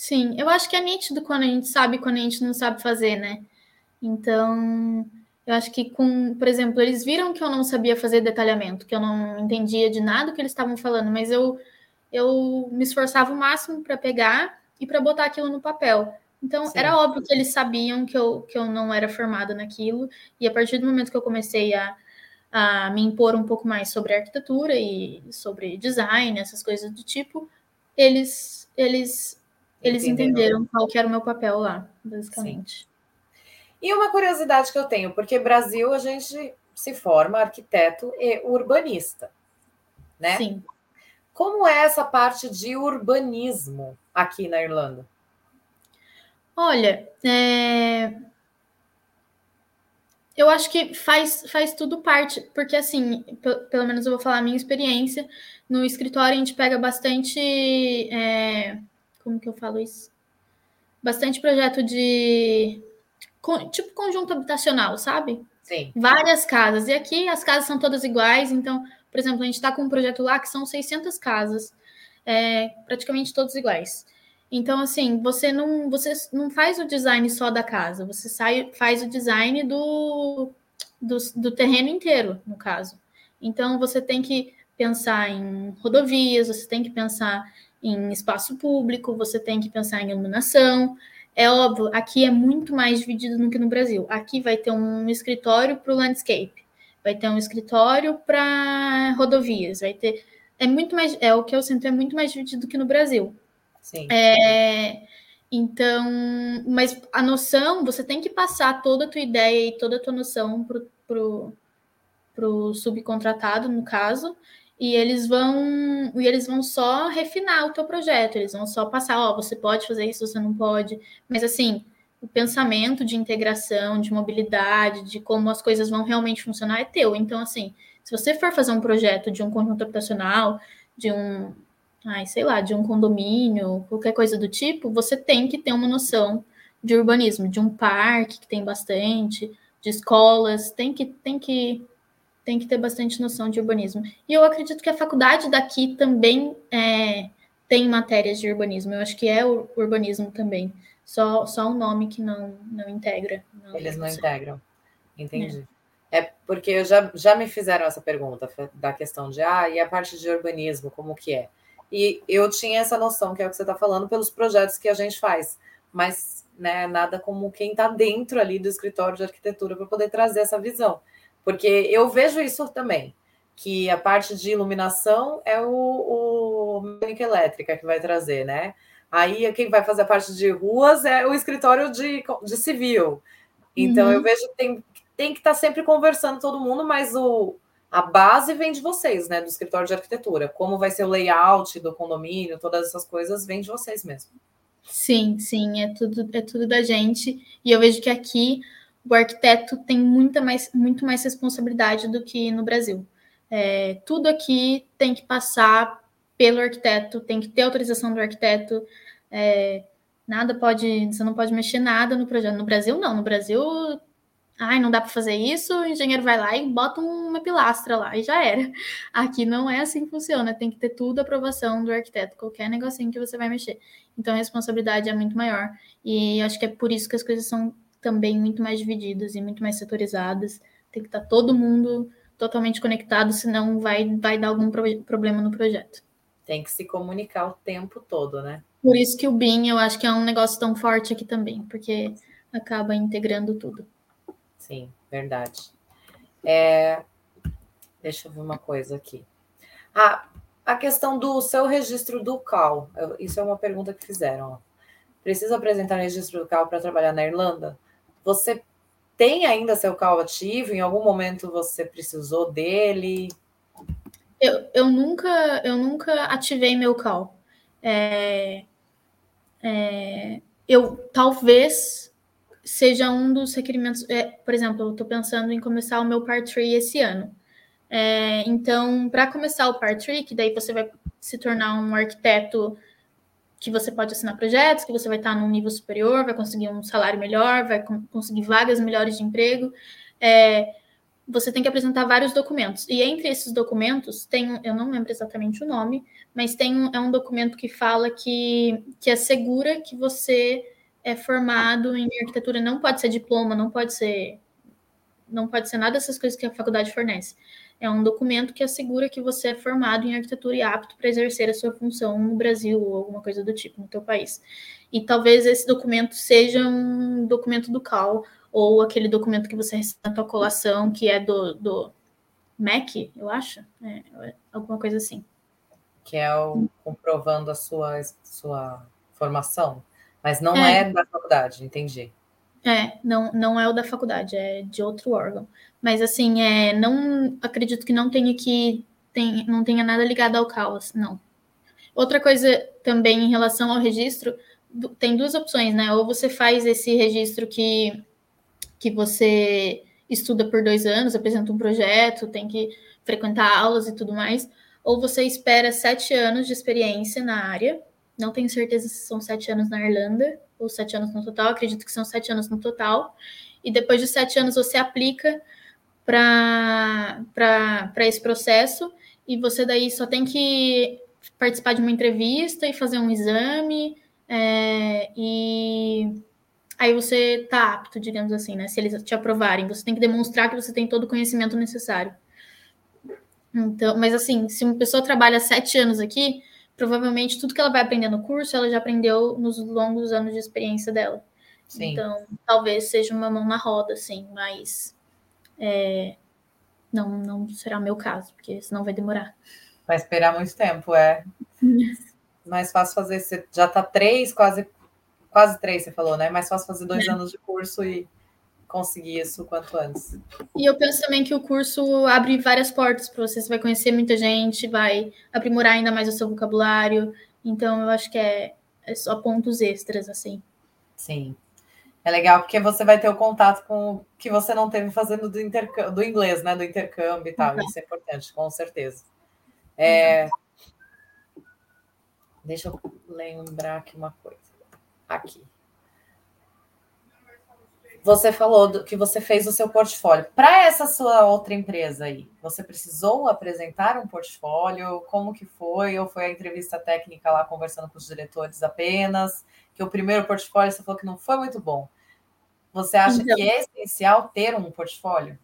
S2: Sim, eu acho que é nítido quando a gente sabe quando a gente não sabe fazer, né? Então, eu acho que com, por exemplo, eles viram que eu não sabia fazer detalhamento, que eu não entendia de nada que eles estavam falando, mas eu eu me esforçava o máximo para pegar e para botar aquilo no papel. Então, Sim. era óbvio que eles sabiam que eu, que eu não era formada naquilo, e a partir do momento que eu comecei a, a me impor um pouco mais sobre arquitetura e sobre design, essas coisas do tipo, eles, eles eles entenderam qual que era o meu papel lá, basicamente. Sim.
S1: E uma curiosidade que eu tenho, porque Brasil a gente se forma arquiteto e urbanista, né? Sim. Como é essa parte de urbanismo aqui na Irlanda?
S2: Olha, é... eu acho que faz, faz tudo parte, porque assim, pelo menos eu vou falar a minha experiência. No escritório a gente pega bastante. É... Como que eu falo isso? Bastante projeto de. Tipo conjunto habitacional, sabe?
S1: Sim.
S2: Várias casas. E aqui as casas são todas iguais, então, por exemplo, a gente está com um projeto lá que são 600 casas, é, praticamente todas iguais. Então, assim, você não, você não faz o design só da casa, você sai, faz o design do, do, do terreno inteiro, no caso. Então, você tem que pensar em rodovias, você tem que pensar em espaço público, você tem que pensar em iluminação. É óbvio, aqui é muito mais dividido do que no Brasil. Aqui vai ter um escritório para o landscape, vai ter um escritório para rodovias, vai ter. É muito mais. É o que eu sinto, é muito mais dividido do que no Brasil.
S1: Sim.
S2: É, então, mas a noção, você tem que passar toda a tua ideia e toda a tua noção pro, pro subcontratado, no caso, e eles vão e eles vão só refinar o teu projeto, eles vão só passar, ó, oh, você pode fazer isso, você não pode. Mas assim, o pensamento de integração, de mobilidade, de como as coisas vão realmente funcionar é teu. Então, assim, se você for fazer um projeto de um conjunto habitacional, de um ai, sei lá, de um condomínio, qualquer coisa do tipo, você tem que ter uma noção de urbanismo, de um parque que tem bastante, de escolas, tem que tem que tem que ter bastante noção de urbanismo. E eu acredito que a faculdade daqui também é, tem matérias de urbanismo. Eu acho que é o urbanismo também. Só, só um nome que não, não integra.
S1: Não Eles não integram. Entendi. É. é. porque já, já me fizeram essa pergunta da questão de ah, e a parte de urbanismo, como que é? E eu tinha essa noção, que é o que você está falando, pelos projetos que a gente faz, mas né, nada como quem está dentro ali do escritório de arquitetura para poder trazer essa visão. Porque eu vejo isso também, que a parte de iluminação é o, o mecânica elétrica que vai trazer, né? Aí quem vai fazer a parte de ruas é o escritório de, de civil. Então uhum. eu vejo que tem, tem que estar tá sempre conversando todo mundo, mas o, a base vem de vocês, né? Do escritório de arquitetura. Como vai ser o layout do condomínio, todas essas coisas vêm de vocês mesmo.
S2: Sim, sim, é tudo, é tudo da gente. E eu vejo que aqui o arquiteto tem muita mais, muito mais responsabilidade do que no Brasil. É, tudo aqui tem que passar pelo arquiteto, tem que ter autorização do arquiteto. É, nada pode, você não pode mexer nada no projeto. No Brasil, não. No Brasil, ai, não dá para fazer isso, o engenheiro vai lá e bota uma pilastra lá e já era. Aqui não é assim que funciona, tem que ter tudo aprovação do arquiteto, qualquer negocinho que você vai mexer. Então a responsabilidade é muito maior. E acho que é por isso que as coisas são também muito mais divididas e muito mais setorizadas. Tem que estar todo mundo totalmente conectado, senão vai, vai dar algum pro problema no projeto.
S1: Tem que se comunicar o tempo todo, né?
S2: Por isso que o BIM eu acho que é um negócio tão forte aqui também, porque acaba integrando tudo.
S1: Sim, verdade. É... Deixa eu ver uma coisa aqui. Ah, a questão do seu registro do CAL. Isso é uma pergunta que fizeram. Precisa apresentar registro do CAL para trabalhar na Irlanda? Você tem ainda seu CAL ativo? Em algum momento você precisou dele?
S2: Eu, eu, nunca, eu nunca ativei meu CAL. É, é, eu talvez seja um dos requerimentos. É, por exemplo, eu estou pensando em começar o meu Part 3 esse ano. É, então, para começar o Part 3, que daí você vai se tornar um arquiteto que você pode assinar projetos, que você vai estar num nível superior, vai conseguir um salário melhor, vai conseguir vagas melhores de emprego. É, você tem que apresentar vários documentos. E entre esses documentos, tem, eu não lembro exatamente o nome, mas tem um, é um documento que fala que, que assegura que você é formado em arquitetura não pode ser diploma, não pode ser não pode ser nada dessas coisas que a faculdade fornece. É um documento que assegura que você é formado em arquitetura e apto para exercer a sua função no Brasil ou alguma coisa do tipo no teu país. E talvez esse documento seja um documento do CAL ou aquele documento que você recebe na tua colação, que é do, do MEC, eu acho, é, alguma coisa assim.
S1: Que é o comprovando a sua, sua formação. Mas não é, é da faculdade, entendi.
S2: É, não, não é o da faculdade, é de outro órgão. Mas assim, é, não acredito que não tenha que tem, não tenha nada ligado ao caos, não. Outra coisa também em relação ao registro, tem duas opções, né? Ou você faz esse registro que, que você estuda por dois anos, apresenta um projeto, tem que frequentar aulas e tudo mais, ou você espera sete anos de experiência na área. Não tenho certeza se são sete anos na Irlanda ou sete anos no total, acredito que são sete anos no total. E depois de sete anos você aplica para esse processo e você daí só tem que participar de uma entrevista e fazer um exame é, e aí você tá apto, digamos assim, né? Se eles te aprovarem, você tem que demonstrar que você tem todo o conhecimento necessário. Então, mas assim, se uma pessoa trabalha sete anos aqui, provavelmente tudo que ela vai aprender no curso, ela já aprendeu nos longos anos de experiência dela. Sim. Então, talvez seja uma mão na roda, assim, mas é, não, não será o meu caso, porque senão vai demorar.
S1: Vai esperar muito tempo, é. Mais fácil fazer, você já está três, quase, quase três, você falou, né? Mais fácil fazer dois é. anos de curso e conseguir isso quanto antes.
S2: E eu penso também que o curso abre várias portas para você, você vai conhecer muita gente, vai aprimorar ainda mais o seu vocabulário. Então, eu acho que é, é só pontos extras, assim.
S1: Sim. É legal porque você vai ter o contato com o que você não teve fazendo do, intercâmbio, do inglês, né? Do intercâmbio e tal. Uhum. Isso é importante, com certeza. É... Uhum. Deixa eu lembrar aqui uma coisa. Aqui. Você falou do, que você fez o seu portfólio. Para essa sua outra empresa aí, você precisou apresentar um portfólio? Como que foi? Ou foi a entrevista técnica lá conversando com os diretores apenas? Que o primeiro portfólio você falou que não foi muito bom. Você acha então, que é essencial ter um portfólio?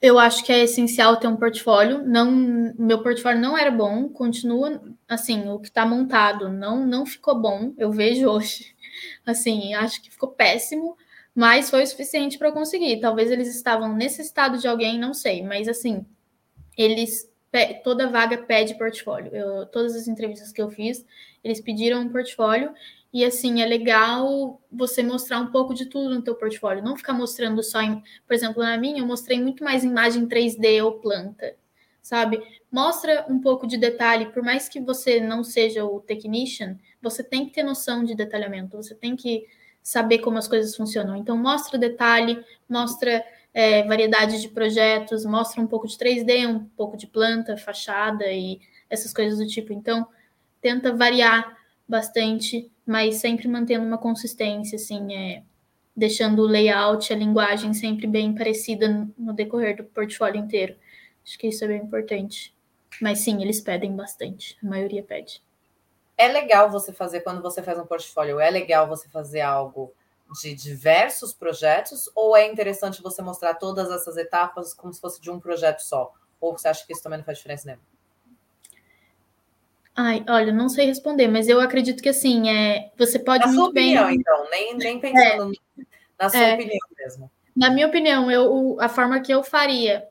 S2: Eu acho que é essencial ter um portfólio. Não, meu portfólio não era bom, continua assim, o que está montado não não ficou bom. Eu vejo hoje, assim, acho que ficou péssimo mas foi o suficiente para eu conseguir. Talvez eles estavam necessitados de alguém, não sei, mas assim, eles toda vaga pede portfólio. Eu, todas as entrevistas que eu fiz, eles pediram um portfólio e assim é legal você mostrar um pouco de tudo no teu portfólio, não ficar mostrando só em, por exemplo, na minha eu mostrei muito mais imagem 3D ou planta, sabe? Mostra um pouco de detalhe, por mais que você não seja o technician, você tem que ter noção de detalhamento, você tem que saber como as coisas funcionam. Então, mostra detalhe, mostra é, variedade de projetos, mostra um pouco de 3D, um pouco de planta, fachada e essas coisas do tipo. Então, tenta variar bastante, mas sempre mantendo uma consistência, assim, é, deixando o layout, a linguagem sempre bem parecida no decorrer do portfólio inteiro. Acho que isso é bem importante. Mas sim, eles pedem bastante, a maioria pede
S1: é legal você fazer quando você faz um portfólio, é legal você fazer algo de diversos projetos ou é interessante você mostrar todas essas etapas como se fosse de um projeto só? Ou você acha que isso também não faz diferença nenhuma?
S2: Ai, olha, não sei responder, mas eu acredito que assim, é, você pode
S1: na
S2: muito
S1: sua opinião, bem... então, nem, nem pensando é, na sua é, opinião mesmo.
S2: Na minha opinião, eu, a forma que eu faria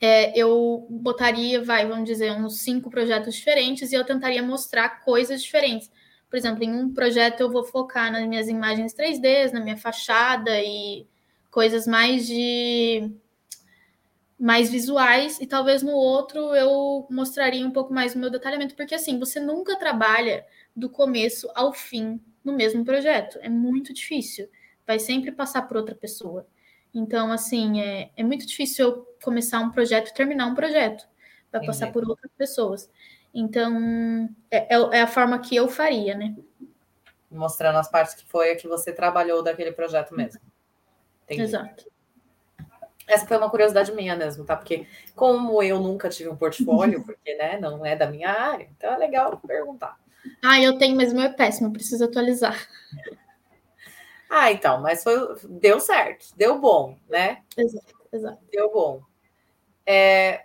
S2: é, eu botaria, vai, vamos dizer, uns cinco projetos diferentes e eu tentaria mostrar coisas diferentes. Por exemplo, em um projeto eu vou focar nas minhas imagens 3D, na minha fachada e coisas mais de mais visuais e talvez no outro eu mostraria um pouco mais o meu detalhamento, porque assim, você nunca trabalha do começo ao fim no mesmo projeto. É muito difícil. Vai sempre passar por outra pessoa. Então, assim, é, é muito difícil eu começar um projeto e terminar um projeto. Vai passar por outras pessoas. Então, é, é, é, a forma que eu faria, né?
S1: Mostrando as partes que foi a que você trabalhou daquele projeto mesmo.
S2: Entendi. Exato.
S1: Essa foi uma curiosidade minha mesmo, tá? Porque como eu nunca tive um portfólio, porque né, não é da minha área, então é legal perguntar.
S2: Ah, eu tenho, mas meu é péssimo, preciso atualizar.
S1: Ah, então, mas foi, deu certo, deu bom, né?
S2: Exato, exato.
S1: Deu bom. É,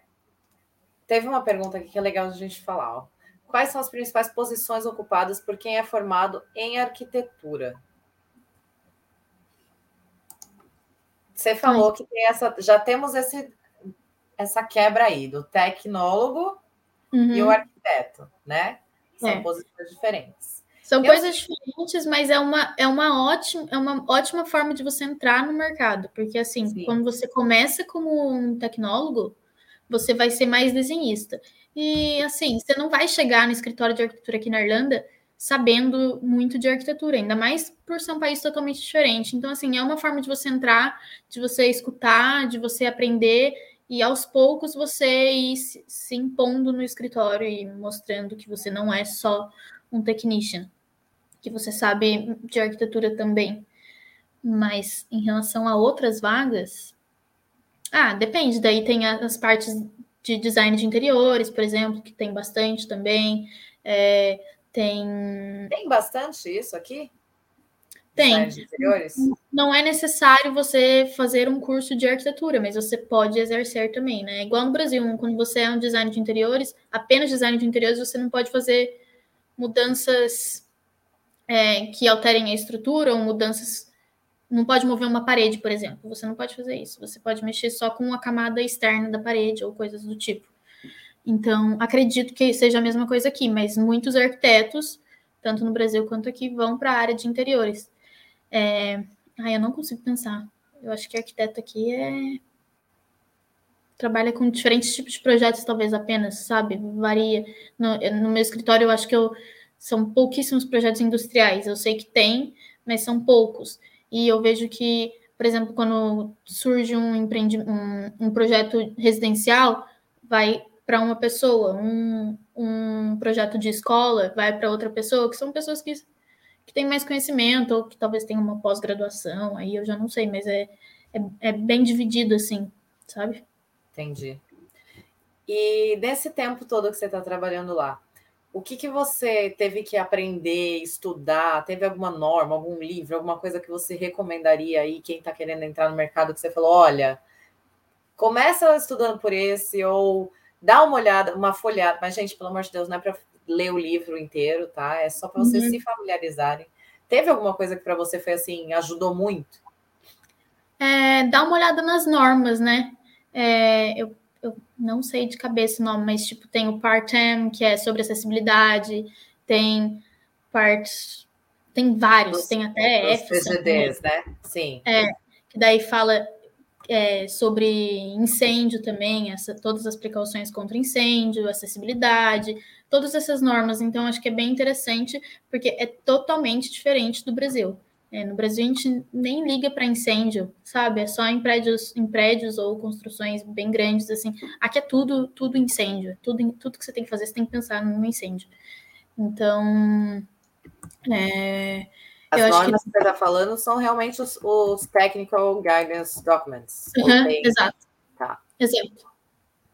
S1: teve uma pergunta aqui que é legal a gente falar. Ó. Quais são as principais posições ocupadas por quem é formado em arquitetura? Você falou Ai. que tem essa, já temos esse, essa quebra aí do tecnólogo uhum. e o arquiteto, né? São é. posições diferentes.
S2: São eu coisas sei. diferentes, mas é uma, é, uma ótima, é uma ótima forma de você entrar no mercado. Porque, assim, Sim. quando você começa como um tecnólogo, você vai ser mais desenhista. E, assim, você não vai chegar no escritório de arquitetura aqui na Irlanda sabendo muito de arquitetura, ainda mais por ser um país totalmente diferente. Então, assim, é uma forma de você entrar, de você escutar, de você aprender e aos poucos você ir se impondo no escritório e mostrando que você não é só um technician, que você sabe de arquitetura também. Mas em relação a outras vagas, ah, depende. Daí tem as partes de design de interiores, por exemplo, que tem bastante também. É, tem.
S1: Tem bastante isso aqui?
S2: Tem. Não é necessário você fazer um curso de arquitetura, mas você pode exercer também, né? Igual no Brasil, quando você é um design de interiores, apenas design de interiores, você não pode fazer mudanças é, que alterem a estrutura ou mudanças. Não pode mover uma parede, por exemplo. Você não pode fazer isso. Você pode mexer só com a camada externa da parede ou coisas do tipo. Então, acredito que seja a mesma coisa aqui, mas muitos arquitetos, tanto no Brasil quanto aqui, vão para a área de interiores. É... Ai, eu não consigo pensar. Eu acho que arquiteto aqui é. Trabalha com diferentes tipos de projetos, talvez apenas, sabe? Varia. No, no meu escritório, eu acho que eu... são pouquíssimos projetos industriais. Eu sei que tem, mas são poucos. E eu vejo que, por exemplo, quando surge um, empreendi... um, um projeto residencial, vai para uma pessoa, um, um projeto de escola vai para outra pessoa, que são pessoas que que tem mais conhecimento, ou que talvez tenha uma pós-graduação, aí eu já não sei, mas é, é, é bem dividido assim, sabe?
S1: Entendi. E nesse tempo todo que você está trabalhando lá, o que, que você teve que aprender, estudar? Teve alguma norma, algum livro, alguma coisa que você recomendaria aí, quem está querendo entrar no mercado, que você falou, olha, começa estudando por esse, ou dá uma olhada, uma folhada, mas, gente, pelo amor de Deus, não é para ler o livro inteiro, tá? É só para vocês uhum. se familiarizarem. Teve alguma coisa que para você foi assim, ajudou muito?
S2: É, dá uma olhada nas normas, né? É, eu, eu não sei de cabeça o nome, mas tipo, tem o Part-Time, que é sobre acessibilidade, tem part. Tem vários, os, tem até
S1: F. PGDs, né?
S2: Sim. É, que daí fala é, sobre incêndio também, essa, todas as precauções contra incêndio, acessibilidade, todas essas normas. Então, acho que é bem interessante, porque é totalmente diferente do Brasil. É, no Brasil, a gente nem liga para incêndio, sabe? É só em prédios, em prédios ou construções bem grandes, assim. Aqui é tudo, tudo incêndio. Tudo, tudo que você tem que fazer, você tem que pensar no incêndio. Então, é,
S1: as eu normas que... que você está falando são realmente os, os Technical Guidance Documents.
S2: Uhum, exato. Tá. Exato.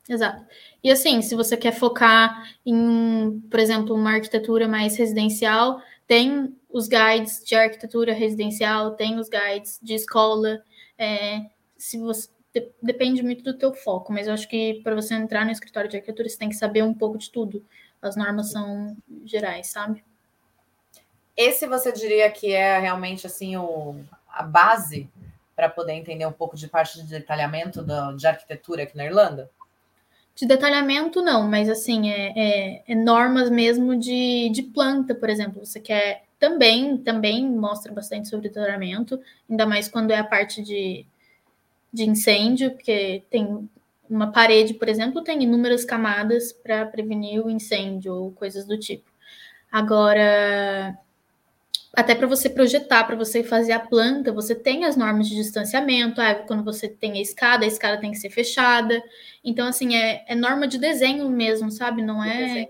S2: Exato. E assim, se você quer focar em, por exemplo, uma arquitetura mais residencial, tem os guides de arquitetura residencial, tem os guides de escola. É, se você depende muito do teu foco, mas eu acho que para você entrar no escritório de arquitetura, você tem que saber um pouco de tudo. As normas são gerais, sabe?
S1: Esse você diria que é realmente assim o, a base para poder entender um pouco de parte de detalhamento do, de arquitetura aqui na Irlanda?
S2: De detalhamento, não, mas assim, é, é, é, normas mesmo de, de planta, por exemplo. Você quer também, também mostra bastante sobre detalhamento, ainda mais quando é a parte de, de incêndio, porque tem uma parede, por exemplo, tem inúmeras camadas para prevenir o incêndio ou coisas do tipo. Agora, até para você projetar, para você fazer a planta, você tem as normas de distanciamento. Ah, quando você tem a escada, a escada tem que ser fechada. Então, assim, é, é norma de desenho mesmo, sabe? Não é,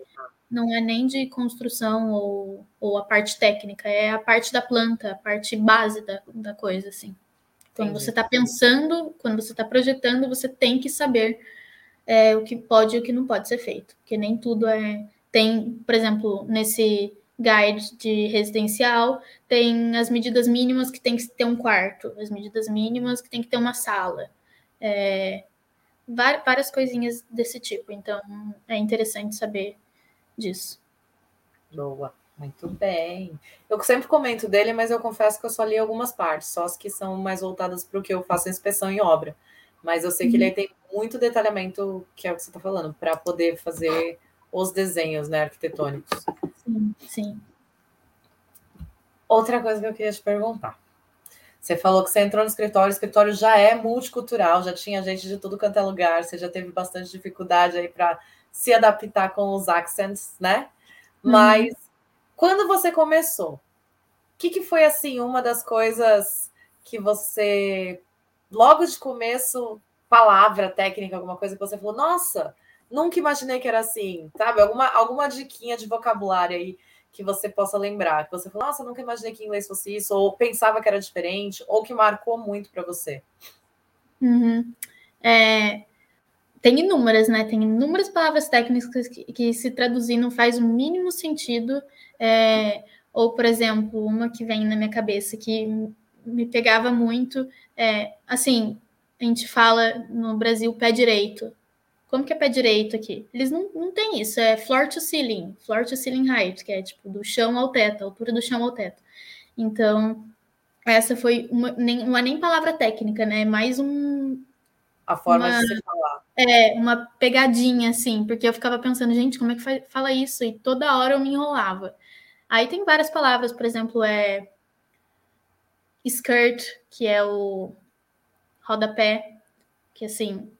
S2: não é nem de construção ou, ou a parte técnica, é a parte da planta, a parte base da, da coisa, assim. Quando Entendi. você está pensando, quando você está projetando, você tem que saber é, o que pode e o que não pode ser feito. Porque nem tudo é. Tem, por exemplo, nesse guide de residencial, tem as medidas mínimas que tem que ter um quarto, as medidas mínimas que tem que ter uma sala. É, várias coisinhas desse tipo. Então, é interessante saber disso.
S1: Boa, muito bem. Eu sempre comento dele, mas eu confesso que eu só li algumas partes, só as que são mais voltadas para o que eu faço inspeção em obra. Mas eu sei que ele uhum. tem muito detalhamento, que é o que você está falando, para poder fazer os desenhos né, arquitetônicos.
S2: Sim, sim.
S1: Outra coisa que eu queria te perguntar. Você falou que você entrou no escritório, o escritório já é multicultural, já tinha gente de tudo quanto é lugar, você já teve bastante dificuldade aí para se adaptar com os accents, né? Uhum. Mas Quando você começou, o que, que foi assim uma das coisas que você logo de começo, palavra técnica, alguma coisa que você falou, nossa, nunca imaginei que era assim, sabe? Alguma, alguma diquinha de vocabulário aí que você possa lembrar, que você falou, nossa, nunca imaginei que inglês fosse isso, ou pensava que era diferente, ou que marcou muito para você.
S2: Uhum. É, tem inúmeras, né? Tem inúmeras palavras técnicas que, que se traduzir não faz o mínimo sentido. É, ou, por exemplo, uma que vem na minha cabeça que me pegava muito, é, assim, a gente fala no Brasil pé direito. Como que é pé direito aqui? Eles não, não têm isso, é floor to ceiling, floor to ceiling height, que é tipo do chão ao teto, altura do chão ao teto. Então, essa foi uma, nem, não é nem palavra técnica, né? É mais um.
S1: A forma uma, de se falar.
S2: É, uma pegadinha, assim, porque eu ficava pensando, gente, como é que fala isso? E toda hora eu me enrolava. Aí tem várias palavras, por exemplo, é skirt, que é o rodapé, que assim.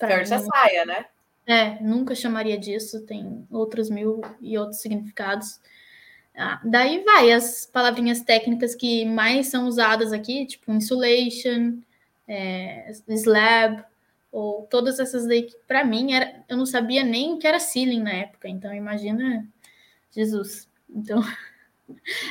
S1: Skirt é saia, né?
S2: É, nunca chamaria disso, tem outros mil e outros significados. Ah, daí vai as palavrinhas técnicas que mais são usadas aqui, tipo insulation, é, slab, ou todas essas daí que para mim era, eu não sabia nem o que era ceiling na época, então imagina Jesus. Então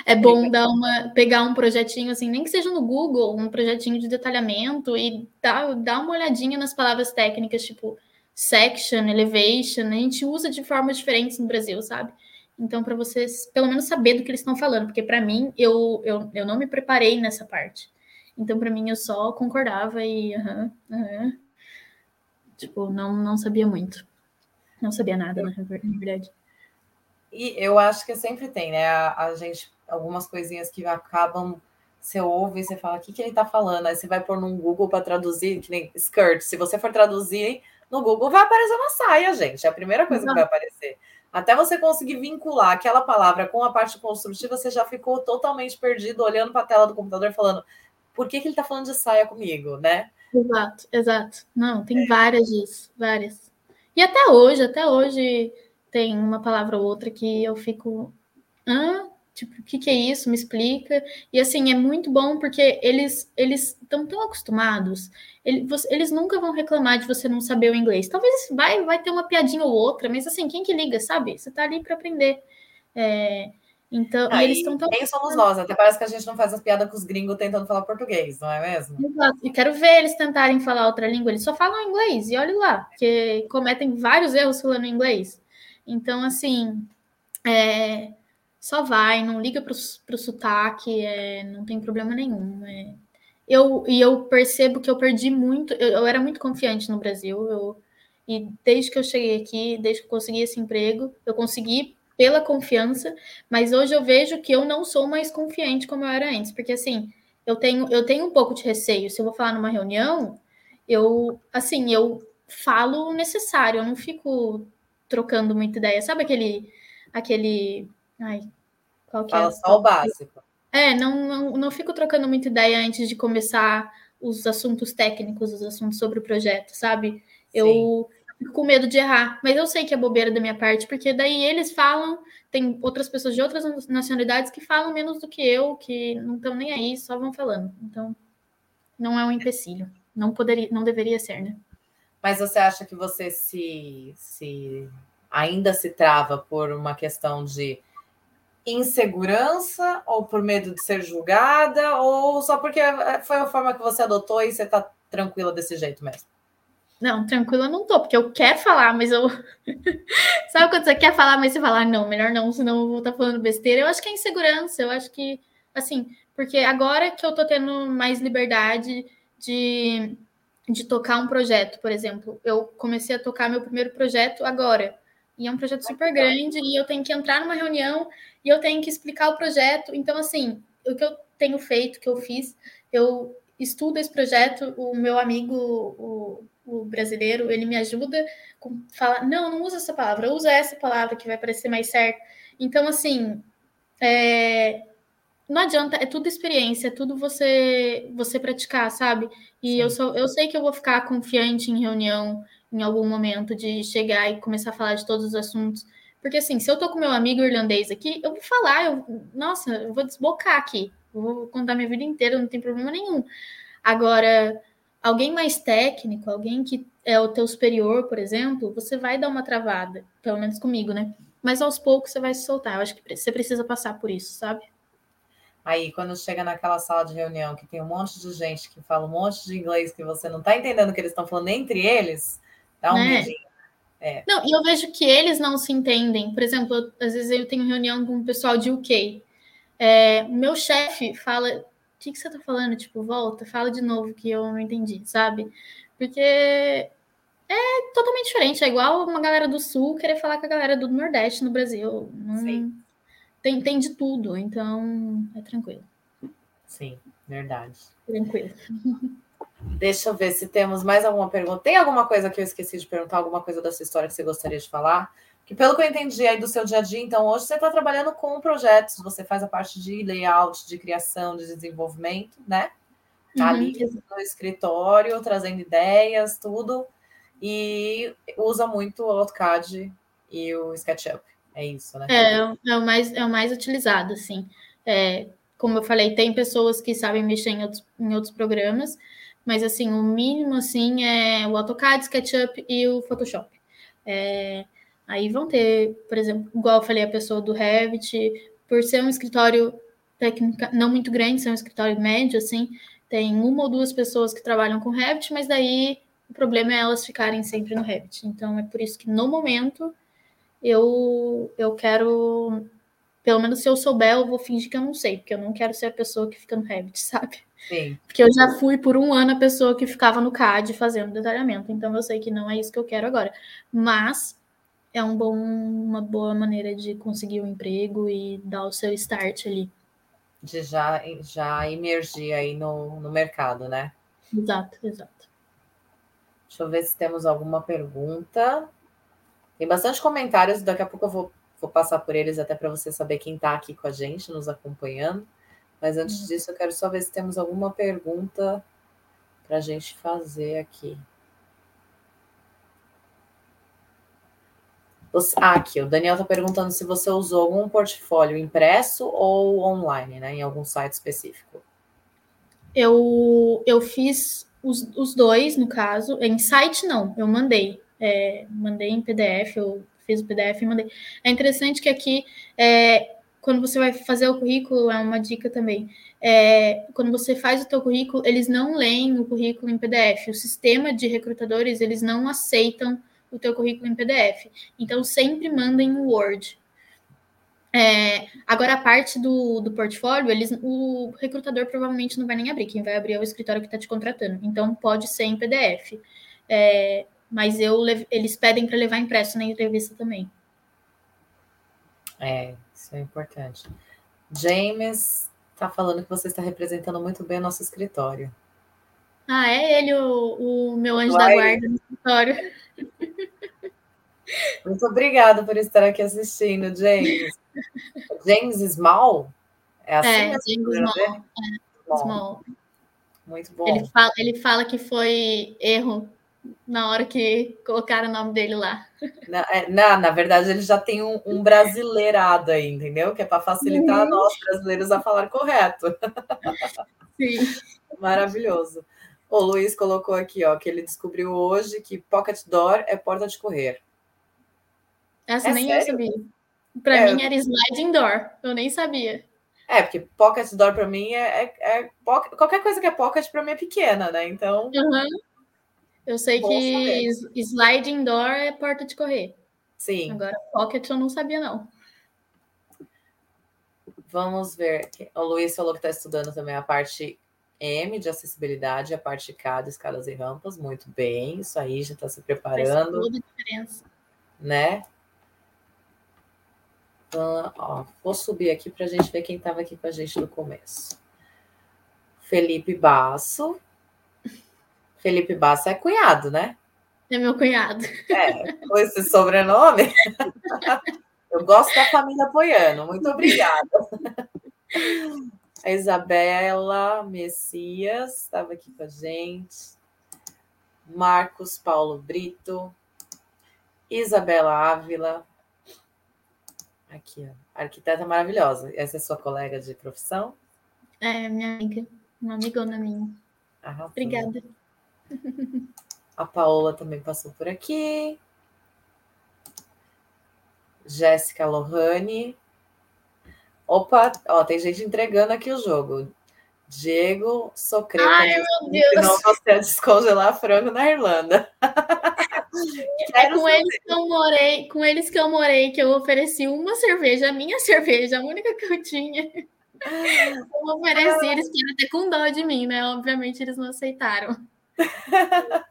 S2: é bom dar uma, pegar um projetinho assim, nem que seja no Google, um projetinho de detalhamento e dar, dar uma olhadinha nas palavras técnicas, tipo section, elevation, a gente usa de formas diferentes no Brasil, sabe? Então, para vocês pelo menos saber do que eles estão falando, porque para mim eu, eu, eu não me preparei nessa parte. Então, para mim, eu só concordava e tipo, não, não sabia muito. Não sabia nada, na verdade.
S1: E eu acho que sempre tem, né? A, a gente, algumas coisinhas que acabam, você ouve e você fala, o que, que ele tá falando? Aí você vai pôr num Google para traduzir, que nem skirt. Se você for traduzir no Google, vai aparecer uma saia, gente. É a primeira coisa que vai aparecer. Até você conseguir vincular aquela palavra com a parte construtiva, você já ficou totalmente perdido olhando para a tela do computador falando por que, que ele está falando de saia comigo, né?
S2: Exato, exato. Não, tem é. várias disso, várias. E até hoje, até hoje tem uma palavra ou outra que eu fico. Hã? Tipo, o que, que é isso? Me explica. E assim, é muito bom porque eles eles estão tão acostumados, eles, eles nunca vão reclamar de você não saber o inglês. Talvez vai, vai ter uma piadinha ou outra, mas assim, quem que liga, sabe? Você tá ali para aprender. É, então,
S1: ah, eles estão tão. Quem somos nós? Até parece que a gente não faz as piadas com os gringos tentando falar português, não é mesmo?
S2: Exato. E quero ver eles tentarem falar outra língua. Eles só falam inglês, e olha lá, que cometem vários erros falando inglês. Então, assim, é, só vai, não liga para o sotaque, é, não tem problema nenhum. É. Eu, e eu percebo que eu perdi muito, eu, eu, era muito confiante no Brasil, eu, e desde que eu cheguei aqui, desde que eu consegui esse emprego, eu consegui pela confiança, mas hoje eu vejo que eu não sou mais confiante como eu era antes, porque assim, eu tenho, eu tenho um pouco de receio, se eu vou falar numa reunião, eu, assim, eu falo o necessário, eu não fico trocando muita ideia. Sabe aquele. aquele ai,
S1: qual que é? Fala é? só o básico.
S2: É, não, não, não fico trocando muita ideia antes de começar os assuntos técnicos, os assuntos sobre o projeto, sabe? Eu fico com medo de errar, mas eu sei que é bobeira da minha parte, porque daí eles falam, tem outras pessoas de outras nacionalidades que falam menos do que eu, que não estão nem aí, só vão falando. Então, não é um empecilho. Não poderia, não deveria ser, né?
S1: Mas você acha que você se, se ainda se trava por uma questão de insegurança ou por medo de ser julgada ou só porque foi a forma que você adotou e você está tranquila desse jeito mesmo?
S2: Não, tranquila não tô, porque eu quero falar, mas eu. Sabe quando você quer falar, mas você fala, ah, não, melhor não, senão eu vou estar tá falando besteira. Eu acho que é insegurança, eu acho que, assim, porque agora que eu tô tendo mais liberdade de de tocar um projeto, por exemplo. Eu comecei a tocar meu primeiro projeto agora. E é um projeto super grande e eu tenho que entrar numa reunião e eu tenho que explicar o projeto. Então, assim, o que eu tenho feito, que eu fiz, eu estudo esse projeto, o meu amigo, o, o brasileiro, ele me ajuda com falar, não, não usa essa palavra, usa essa palavra que vai parecer mais certo. Então, assim, é, não adianta, é tudo experiência, é tudo você você praticar, sabe? E eu sou, eu sei que eu vou ficar confiante em reunião em algum momento de chegar e começar a falar de todos os assuntos, Porque assim, se eu tô com meu amigo irlandês aqui, eu vou falar, eu, nossa, eu vou desbocar aqui. Eu vou contar minha vida inteira, não tem problema nenhum. Agora, alguém mais técnico, alguém que é o teu superior, por exemplo, você vai dar uma travada, pelo menos comigo, né? Mas aos poucos você vai se soltar. Eu acho que você precisa passar por isso, sabe?
S1: Aí, quando chega naquela sala de reunião que tem um monte de gente que fala um monte de inglês que você não está entendendo o que eles estão falando entre eles, dá um né? medinho.
S2: É. Não, e eu vejo que eles não se entendem. Por exemplo, eu, às vezes eu tenho reunião com o pessoal de UK. É, meu chefe fala: O que, que você está falando? Tipo, volta, fala de novo que eu não entendi, sabe? Porque é totalmente diferente. É igual uma galera do Sul querer falar com a galera do Nordeste no Brasil. Não, Sim tem, tem de tudo, então é tranquilo.
S1: Sim, verdade.
S2: Tranquilo.
S1: Deixa eu ver se temos mais alguma pergunta. Tem alguma coisa que eu esqueci de perguntar, alguma coisa da sua história que você gostaria de falar? Que pelo que eu entendi aí do seu dia a dia, então hoje você está trabalhando com projetos, você faz a parte de layout, de criação, de desenvolvimento, né? Tá uhum. ali no escritório, trazendo ideias, tudo, e usa muito o AutoCAD e o SketchUp. É isso, né?
S2: É, é o mais, é o mais utilizado, assim. É, como eu falei, tem pessoas que sabem mexer em outros, em outros programas, mas assim, o mínimo assim é o AutoCAD, SketchUp e o Photoshop. É, aí vão ter, por exemplo, igual eu falei, a pessoa do Revit, por ser um escritório técnica não muito grande, ser um escritório médio, assim, tem uma ou duas pessoas que trabalham com Revit, mas daí o problema é elas ficarem sempre no Revit. Então é por isso que no momento eu, eu quero, pelo menos se eu souber, eu vou fingir que eu não sei, porque eu não quero ser a pessoa que fica no Revit, sabe?
S1: Sim.
S2: Porque eu já fui por um ano a pessoa que ficava no CAD fazendo detalhamento, então eu sei que não é isso que eu quero agora. Mas é um bom, uma boa maneira de conseguir o um emprego e dar o seu start ali.
S1: De já, já emergir aí no, no mercado, né?
S2: Exato, exato.
S1: Deixa eu ver se temos alguma pergunta. Tem bastante comentários, daqui a pouco eu vou, vou passar por eles até para você saber quem está aqui com a gente, nos acompanhando. Mas antes uhum. disso, eu quero só ver se temos alguma pergunta para a gente fazer aqui. ah, aqui, o Daniel está perguntando se você usou algum portfólio impresso ou online, né? Em algum site específico.
S2: Eu, eu fiz os, os dois, no caso. Em site, não, eu mandei é, mandei em PDF, eu fiz o PDF e mandei. É interessante que aqui, é, quando você vai fazer o currículo, é uma dica também. É, quando você faz o teu currículo, eles não leem o currículo em PDF. O sistema de recrutadores, eles não aceitam o teu currículo em PDF. Então, sempre mandem o Word. É, agora, a parte do, do portfólio, eles, o recrutador provavelmente não vai nem abrir. Quem vai abrir é o escritório que está te contratando. Então, pode ser em PDF. É, mas eu eles pedem para levar impresso na entrevista também.
S1: É, isso é importante. James está falando que você está representando muito bem o nosso escritório.
S2: Ah, é ele o, o meu anjo Vai. da guarda no escritório.
S1: Muito obrigada por estar aqui assistindo, James. James Small?
S2: É assim? É, James Small. É, Small.
S1: Muito bom.
S2: Ele fala, ele fala que foi erro na hora que colocaram o nome dele lá.
S1: Na, é, na, na verdade, ele já tem um, um brasileirado aí, entendeu? Que é para facilitar uhum. nós brasileiros a falar correto.
S2: Sim.
S1: Maravilhoso. O Luiz colocou aqui, ó, que ele descobriu hoje que Pocket Door é porta de correr.
S2: Essa é nem sério? eu sabia. Para é, mim era sliding door, eu nem sabia.
S1: É, porque pocket door para mim é, é, é, qualquer coisa que é pocket para mim é pequena, né? Então.
S2: Uhum. Eu sei Bom que saber. sliding door é porta de correr.
S1: Sim.
S2: Agora, pocket eu não sabia, não.
S1: Vamos ver. O Luiz falou que está estudando também a parte M de acessibilidade, a parte K de escadas e rampas. Muito bem, isso aí já está se preparando. Faz
S2: toda a diferença.
S1: Né? Então, ó, vou subir aqui para a gente ver quem estava aqui com a gente no começo. Felipe Basso, Felipe Bassa é cunhado, né?
S2: É meu cunhado.
S1: É, com esse sobrenome. Eu gosto da família apoiando. Muito obrigada. A Isabela Messias estava aqui com a gente. Marcos Paulo Brito. Isabela Ávila. Aqui, ó. Arquiteta maravilhosa. Essa é sua colega de profissão?
S2: É, minha amiga. Uma amigona minha.
S1: Arrasou.
S2: Obrigada.
S1: A Paola também passou por aqui. Jéssica Lohane. Opa, ó, tem gente entregando aqui o jogo. Diego Socreta.
S2: Ai, meu Deus.
S1: Não você descongelar frango na Irlanda.
S2: É com eles que eu morei, com eles que eu morei, que eu ofereci uma cerveja, a minha cerveja, a única que eu tinha. Eu ofereci, eles ficaram até com dó de mim, né? Obviamente eles não aceitaram.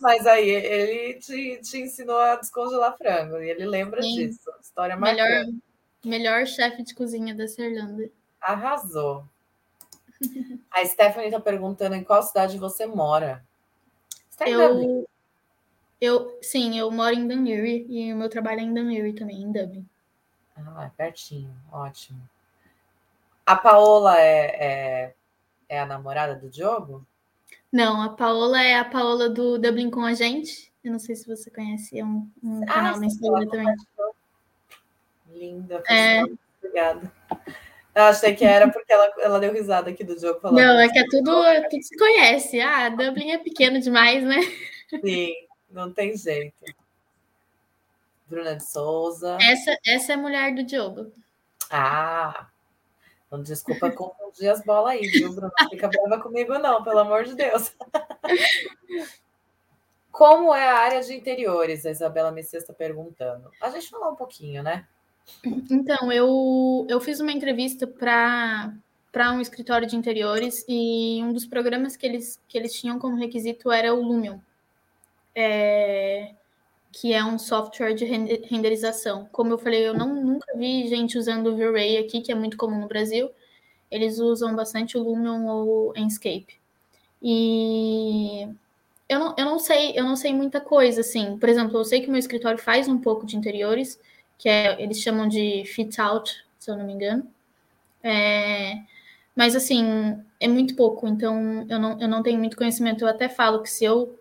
S1: Mas aí ele te, te ensinou a descongelar frango e ele lembra Sim. disso. História
S2: melhor, melhor chefe de cozinha da Irlanda.
S1: Arrasou. A Stephanie está perguntando em qual cidade você mora.
S2: Você tá eu, eu, sim, eu moro em Dunleary e o meu trabalho é em Dunleary também, em Dublin.
S1: Ah, é pertinho, ótimo. A Paola é, é, é a namorada do Diogo?
S2: Não, a Paola é a Paola do Dublin com a gente. Eu não sei se você conhece, é um, um ah, canal no Instagram também.
S1: Linda, é... obrigada. Eu achei que era porque ela, ela deu risada aqui do jogo.
S2: Falando não, é que é tudo, é tudo se conhece. Ah, Dublin é pequeno demais, né?
S1: Sim, não tem jeito. Bruna de Souza.
S2: Essa, essa é a mulher do Diogo.
S1: Ah, então desculpa confundir as bolas aí, viu, Bruna? Não fica brava comigo, não, pelo amor de Deus. Como é a área de interiores? A Isabela Messias está perguntando. A gente falou um pouquinho, né?
S2: Então, eu, eu fiz uma entrevista para para um escritório de interiores e um dos programas que eles, que eles tinham como requisito era o Lumion, é, que é um software de renderização. Como eu falei, eu não, nunca vi gente usando o V-Ray aqui, que é muito comum no Brasil. Eles usam bastante o Lumion ou Enscape. E eu não, eu não sei, eu não sei muita coisa, assim. Por exemplo, eu sei que o meu escritório faz um pouco de interiores, que é, eles chamam de fit out, se eu não me engano. É, mas assim, é muito pouco, então eu não, eu não tenho muito conhecimento. Eu até falo que se eu,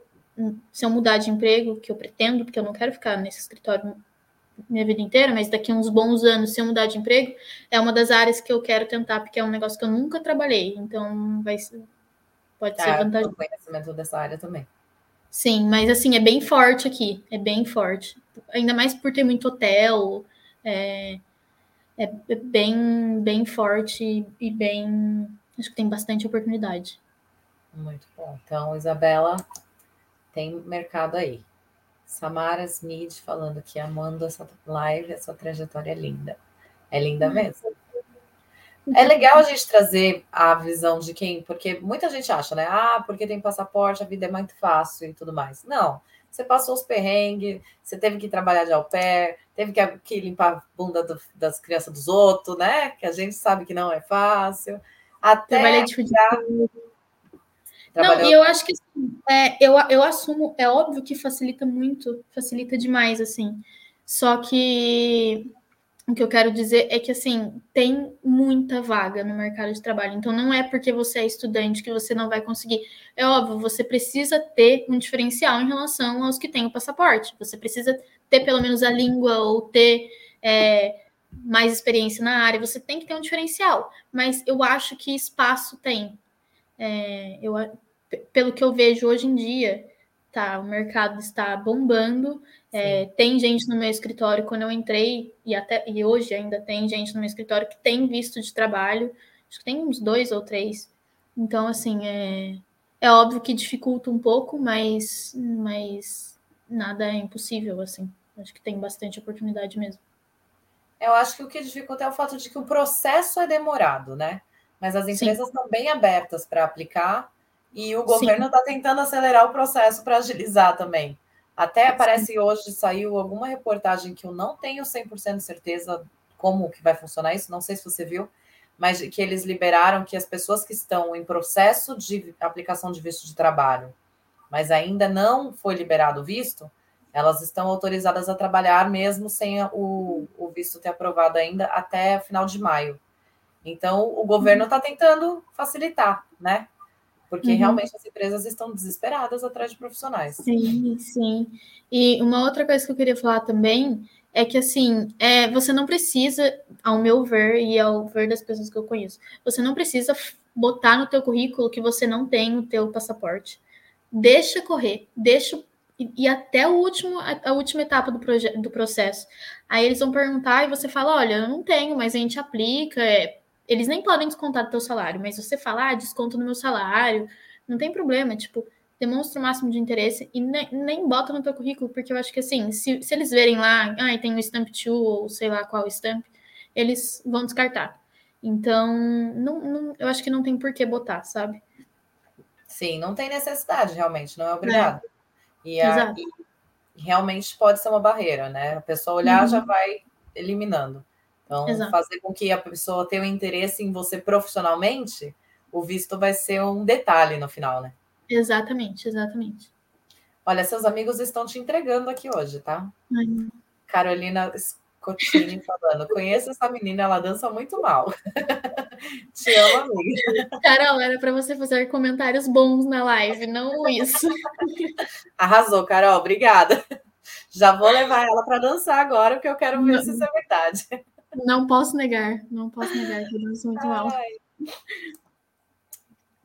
S2: se eu mudar de emprego, que eu pretendo, porque eu não quero ficar nesse escritório minha vida inteira, mas daqui a uns bons anos, se eu mudar de emprego, é uma das áreas que eu quero tentar, porque é um negócio que eu nunca trabalhei, então vai pode tá, ser vantajoso.
S1: conhecimento dessa área também.
S2: Sim, mas assim, é bem forte aqui, é bem forte. Ainda mais por ter muito hotel, é, é bem, bem forte e bem. Acho que tem bastante oportunidade.
S1: Muito bom. Então, Isabela, tem mercado aí. Samara Smith falando que amando essa live, essa trajetória é linda. É linda mesmo. É legal a gente trazer a visão de quem, porque muita gente acha, né? Ah, porque tem passaporte, a vida é muito fácil e tudo mais. Não, você passou os perrengues, você teve que trabalhar de au pair, teve que, que limpar a bunda do, das crianças dos outros, né? Que a gente sabe que não é fácil. Até
S2: Trabalhei de Não, e eu acho que assim, é, eu, eu assumo, é óbvio que facilita muito, facilita demais, assim. Só que o que eu quero dizer é que, assim, tem muita vaga no mercado de trabalho. Então, não é porque você é estudante que você não vai conseguir. É óbvio, você precisa ter um diferencial em relação aos que têm o passaporte. Você precisa ter pelo menos a língua ou ter é, mais experiência na área. Você tem que ter um diferencial. Mas eu acho que espaço tem. É, eu, pelo que eu vejo hoje em dia, tá, o mercado está bombando é, tem gente no meu escritório, quando eu entrei, e até e hoje ainda tem gente no meu escritório que tem visto de trabalho, acho que tem uns dois ou três. Então, assim, é, é óbvio que dificulta um pouco, mas, mas nada é impossível, assim. Acho que tem bastante oportunidade mesmo.
S1: Eu acho que o que dificulta é o fato de que o processo é demorado, né? Mas as empresas Sim. estão bem abertas para aplicar e o governo está tentando acelerar o processo para agilizar também. Até parece hoje saiu alguma reportagem que eu não tenho 100% de certeza como que vai funcionar isso, não sei se você viu, mas que eles liberaram que as pessoas que estão em processo de aplicação de visto de trabalho, mas ainda não foi liberado o visto, elas estão autorizadas a trabalhar mesmo sem o, o visto ter aprovado ainda até final de maio. Então, o governo está tentando facilitar, né? Porque uhum. realmente as empresas estão desesperadas atrás de profissionais.
S2: Sim, sim. E uma outra coisa que eu queria falar também é que assim, é, você não precisa, ao meu ver e ao ver das pessoas que eu conheço, você não precisa botar no teu currículo que você não tem o teu passaporte. Deixa correr, deixa e, até o último, a, última etapa do, do processo. Aí eles vão perguntar e você fala, olha, eu não tenho, mas a gente aplica. É, eles nem podem descontar do teu salário, mas você fala, ah, desconto no meu salário, não tem problema, tipo, demonstra o máximo de interesse e nem, nem bota no teu currículo, porque eu acho que assim, se, se eles verem lá, ah, tem o Stamp 2 ou sei lá qual Stamp, eles vão descartar. Então, não, não, eu acho que não tem por que botar, sabe?
S1: Sim, não tem necessidade, realmente, não é obrigado. É. E, a, e, realmente pode ser uma barreira, né? A pessoa olhar uhum. já vai eliminando. Então, Exato. fazer com que a pessoa tenha um interesse em você profissionalmente, o visto vai ser um detalhe no final, né?
S2: Exatamente, exatamente.
S1: Olha, seus amigos estão te entregando aqui hoje, tá? Uhum. Carolina Scotini falando, conheço essa menina, ela dança muito mal. Te amo, amiga.
S2: Carol, era para você fazer comentários bons na live, não isso.
S1: Arrasou, Carol, obrigada. Já vou levar ela para dançar agora, porque eu quero ver não, se isso é verdade.
S2: Não posso negar, não posso negar que eu muito mal.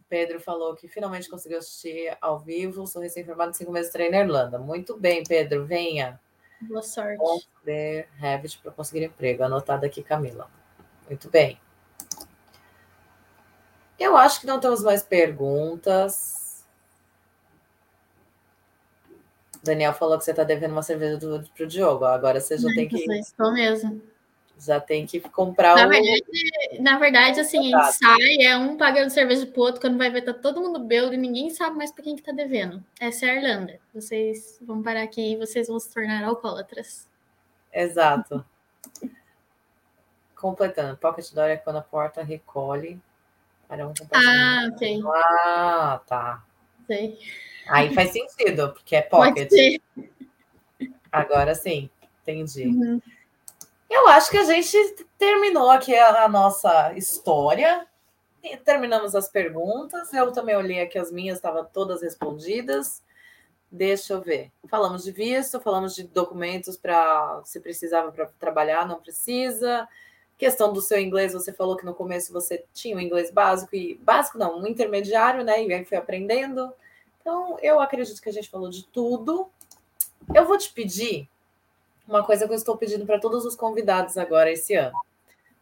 S1: Pedro falou que finalmente conseguiu assistir ao vivo. Sou recém-formado cinco meses de treino na Irlanda. Muito bem, Pedro, venha.
S2: Boa sorte.
S1: Poder Revit para conseguir emprego. Anotado aqui, Camila. Muito bem. Eu acho que não temos mais perguntas. Daniel falou que você está devendo uma cerveja para o Diogo. Agora você já tem que.
S2: Estou mesmo
S1: já tem que comprar
S2: na o. Verdade, na verdade, assim, a gente sai, é um pagando cerveja pro outro, quando vai ver, tá todo mundo bêbado e ninguém sabe mais para quem que tá devendo. Essa é a Irlanda. Vocês vão parar aqui e vocês vão se tornar alcoólatras.
S1: Exato. Completando. Pocket door é quando a porta recolhe para um
S2: Ah, ok.
S1: Ah, tá.
S2: Sei.
S1: Aí faz sentido, porque é pocket. Agora sim, entendi. Uhum. Eu acho que a gente terminou aqui a, nossa história. Terminamos as perguntas. Eu também olhei aqui as minhas, estavam todas respondidas. Deixa eu ver. Falamos de visto, falamos de documentos para se precisava para trabalhar, não precisa. Questão do seu inglês, você falou que no começo você tinha um inglês básico e básico não, um intermediário, né? E aí foi aprendendo. Então, eu acredito que a gente falou de tudo. Eu vou te pedir uma coisa que eu estou pedindo para todos os convidados agora esse ano,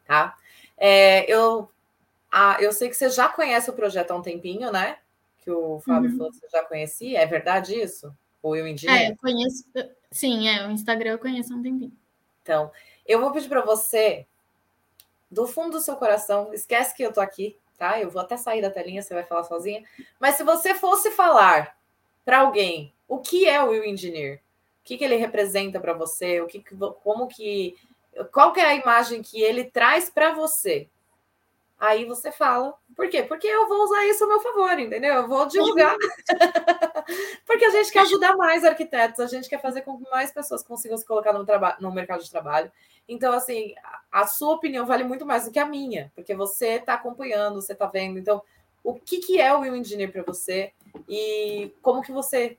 S1: tá? É, eu, a, eu sei que você já conhece o projeto há um tempinho, né? Que o Fábio uhum. falou que você já conhecia. É verdade isso? Ou eu indico?
S2: É, eu conheço. Sim, é, o Instagram eu conheço há um tempinho.
S1: Então, eu vou pedir para você, do fundo do seu coração, esquece que eu tô aqui, tá? Eu vou até sair da telinha, você vai falar sozinha. Mas se você fosse falar para alguém o que é o Will Engineer, que, que ele representa para você, o que, como que, qual que é a imagem que ele traz para você. Aí você fala, por quê? Porque eu vou usar isso a meu favor, entendeu? Eu vou divulgar. Porque a gente quer ajudar mais arquitetos, a gente quer fazer com que mais pessoas consigam se colocar no, no mercado de trabalho. Então, assim, a sua opinião vale muito mais do que a minha, porque você está acompanhando, você está vendo. Então, o que, que é o Will Engineer para você e como que você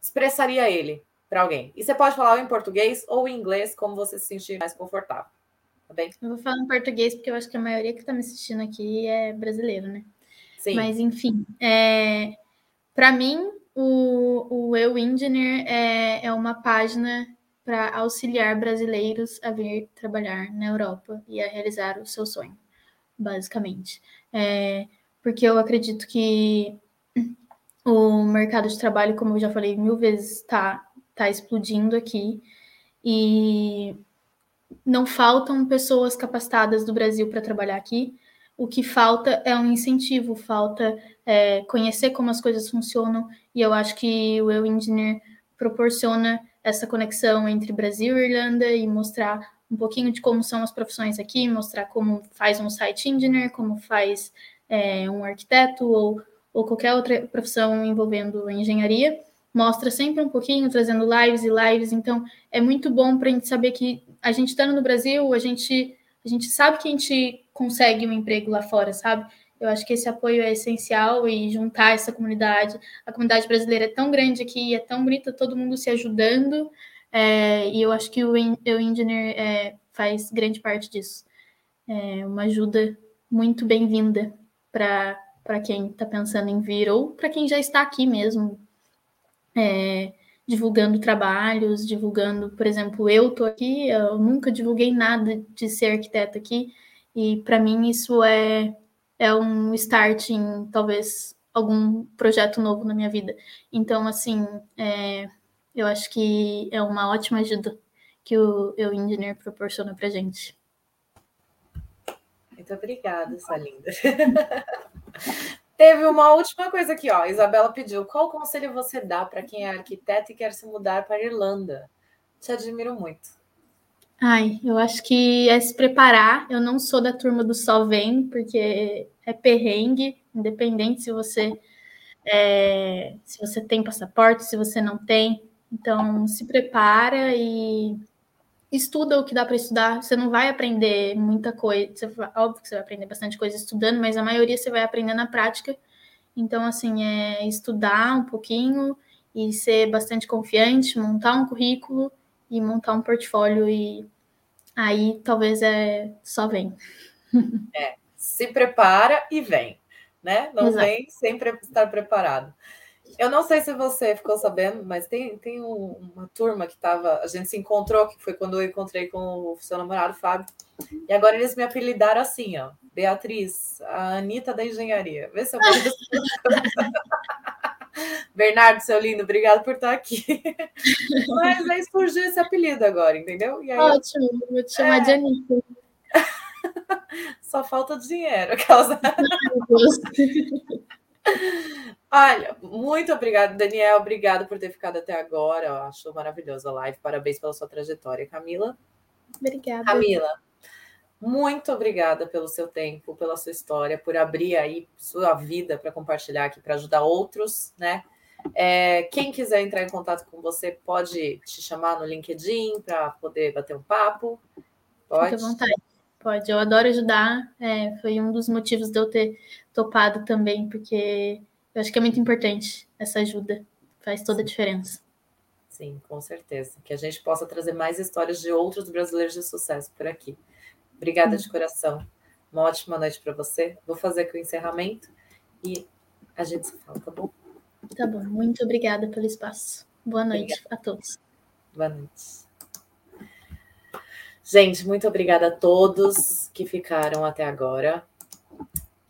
S1: expressaria ele? Para alguém. E você pode falar em português ou em inglês, como você se sentir mais confortável. Tá bem?
S2: Eu vou falar em português porque eu acho que a maioria que está me assistindo aqui é brasileiro, né?
S1: Sim.
S2: Mas, enfim, é... para mim, o, o Eu Engineer é, é uma página para auxiliar brasileiros a vir trabalhar na Europa e a realizar o seu sonho, basicamente. É, porque eu acredito que o mercado de trabalho, como eu já falei mil vezes, está está explodindo aqui. E não faltam pessoas capacitadas do Brasil para trabalhar aqui. O que falta é um incentivo, falta é, conhecer como as coisas funcionam, e eu acho que o Eu Engineer proporciona essa conexão entre Brasil e Irlanda e mostrar um pouquinho de como são as profissões aqui, mostrar como faz um site engineer, como faz é, um arquiteto ou, ou qualquer outra profissão envolvendo engenharia mostra sempre um pouquinho, trazendo lives e lives. Então, é muito bom para a gente saber que a gente estando no Brasil, a gente, a gente sabe que a gente consegue um emprego lá fora, sabe? Eu acho que esse apoio é essencial e juntar essa comunidade. A comunidade brasileira é tão grande aqui, é tão bonita, todo mundo se ajudando. É, e eu acho que o, o Engineer é, faz grande parte disso. É uma ajuda muito bem-vinda para quem está pensando em vir ou para quem já está aqui mesmo, é, divulgando trabalhos, divulgando, por exemplo, eu estou aqui, eu nunca divulguei nada de ser arquiteta aqui, e para mim isso é, é um start em talvez algum projeto novo na minha vida. Então, assim, é, eu acho que é uma ótima ajuda que o Eu Engineer proporciona para gente.
S1: Muito obrigada, sua linda. Teve uma última coisa aqui, ó. Isabela pediu: qual conselho você dá para quem é arquiteto e quer se mudar para a Irlanda? Te admiro muito.
S2: Ai, eu acho que é se preparar. Eu não sou da turma do só vem, porque é perrengue, independente se você é, se você tem passaporte, se você não tem. Então, se prepara e estuda o que dá para estudar. Você não vai aprender muita coisa. Você, óbvio que você vai aprender bastante coisa estudando, mas a maioria você vai aprender na prática. Então, assim, é estudar um pouquinho e ser bastante confiante, montar um currículo e montar um portfólio e aí talvez é só vem.
S1: É, se prepara e vem, né? Não Exato. vem sem estar preparado. Eu não sei se você ficou sabendo, mas tem, tem um, uma turma que tava. A gente se encontrou, que foi quando eu encontrei com o seu namorado, Fábio. E agora eles me apelidaram assim, ó. Beatriz, a Anitta da engenharia. Vê se eu Bernardo, seu lindo, obrigado por estar aqui. Mas aí surgiu esse apelido agora, entendeu?
S2: Aí, Ótimo, vou te chamar é... de Anitta.
S1: Só falta dinheiro, causa. Olha, muito obrigada, Daniel. Obrigado por ter ficado até agora. Eu acho maravilhosa a live. Parabéns pela sua trajetória, Camila.
S2: Obrigada.
S1: Camila, muito obrigada pelo seu tempo, pela sua história, por abrir aí sua vida para compartilhar aqui, para ajudar outros, né? É, quem quiser entrar em contato com você, pode te chamar no LinkedIn para poder bater um papo.
S2: Pode. Fique à vontade. Pode, eu adoro ajudar. É, foi um dos motivos de eu ter topado também, porque eu acho que é muito importante essa ajuda, faz toda a diferença.
S1: Sim, com certeza. Que a gente possa trazer mais histórias de outros brasileiros de sucesso por aqui. Obrigada de coração. Uma ótima noite para você. Vou fazer aqui o encerramento e a gente se fala, tá bom?
S2: Tá bom. Muito obrigada pelo espaço. Boa noite obrigada. a todos.
S1: Boa noite. Gente, muito obrigada a todos que ficaram até agora.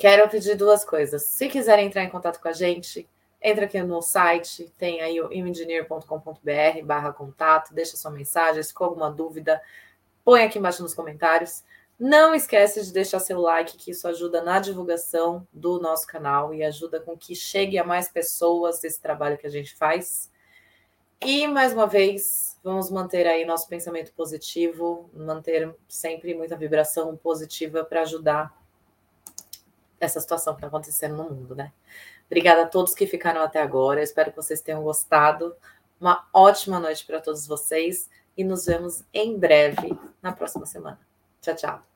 S1: Quero pedir duas coisas. Se quiserem entrar em contato com a gente, entra aqui no site, tem aí o imengineer.com.br barra contato, deixa sua mensagem, se ficou alguma dúvida, põe aqui embaixo nos comentários. Não esquece de deixar seu like, que isso ajuda na divulgação do nosso canal e ajuda com que chegue a mais pessoas esse trabalho que a gente faz. E mais uma vez, vamos manter aí nosso pensamento positivo, manter sempre muita vibração positiva para ajudar essa situação que está acontecendo no mundo, né? Obrigada a todos que ficaram até agora. Eu espero que vocês tenham gostado. Uma ótima noite para todos vocês e nos vemos em breve na próxima semana. Tchau, tchau.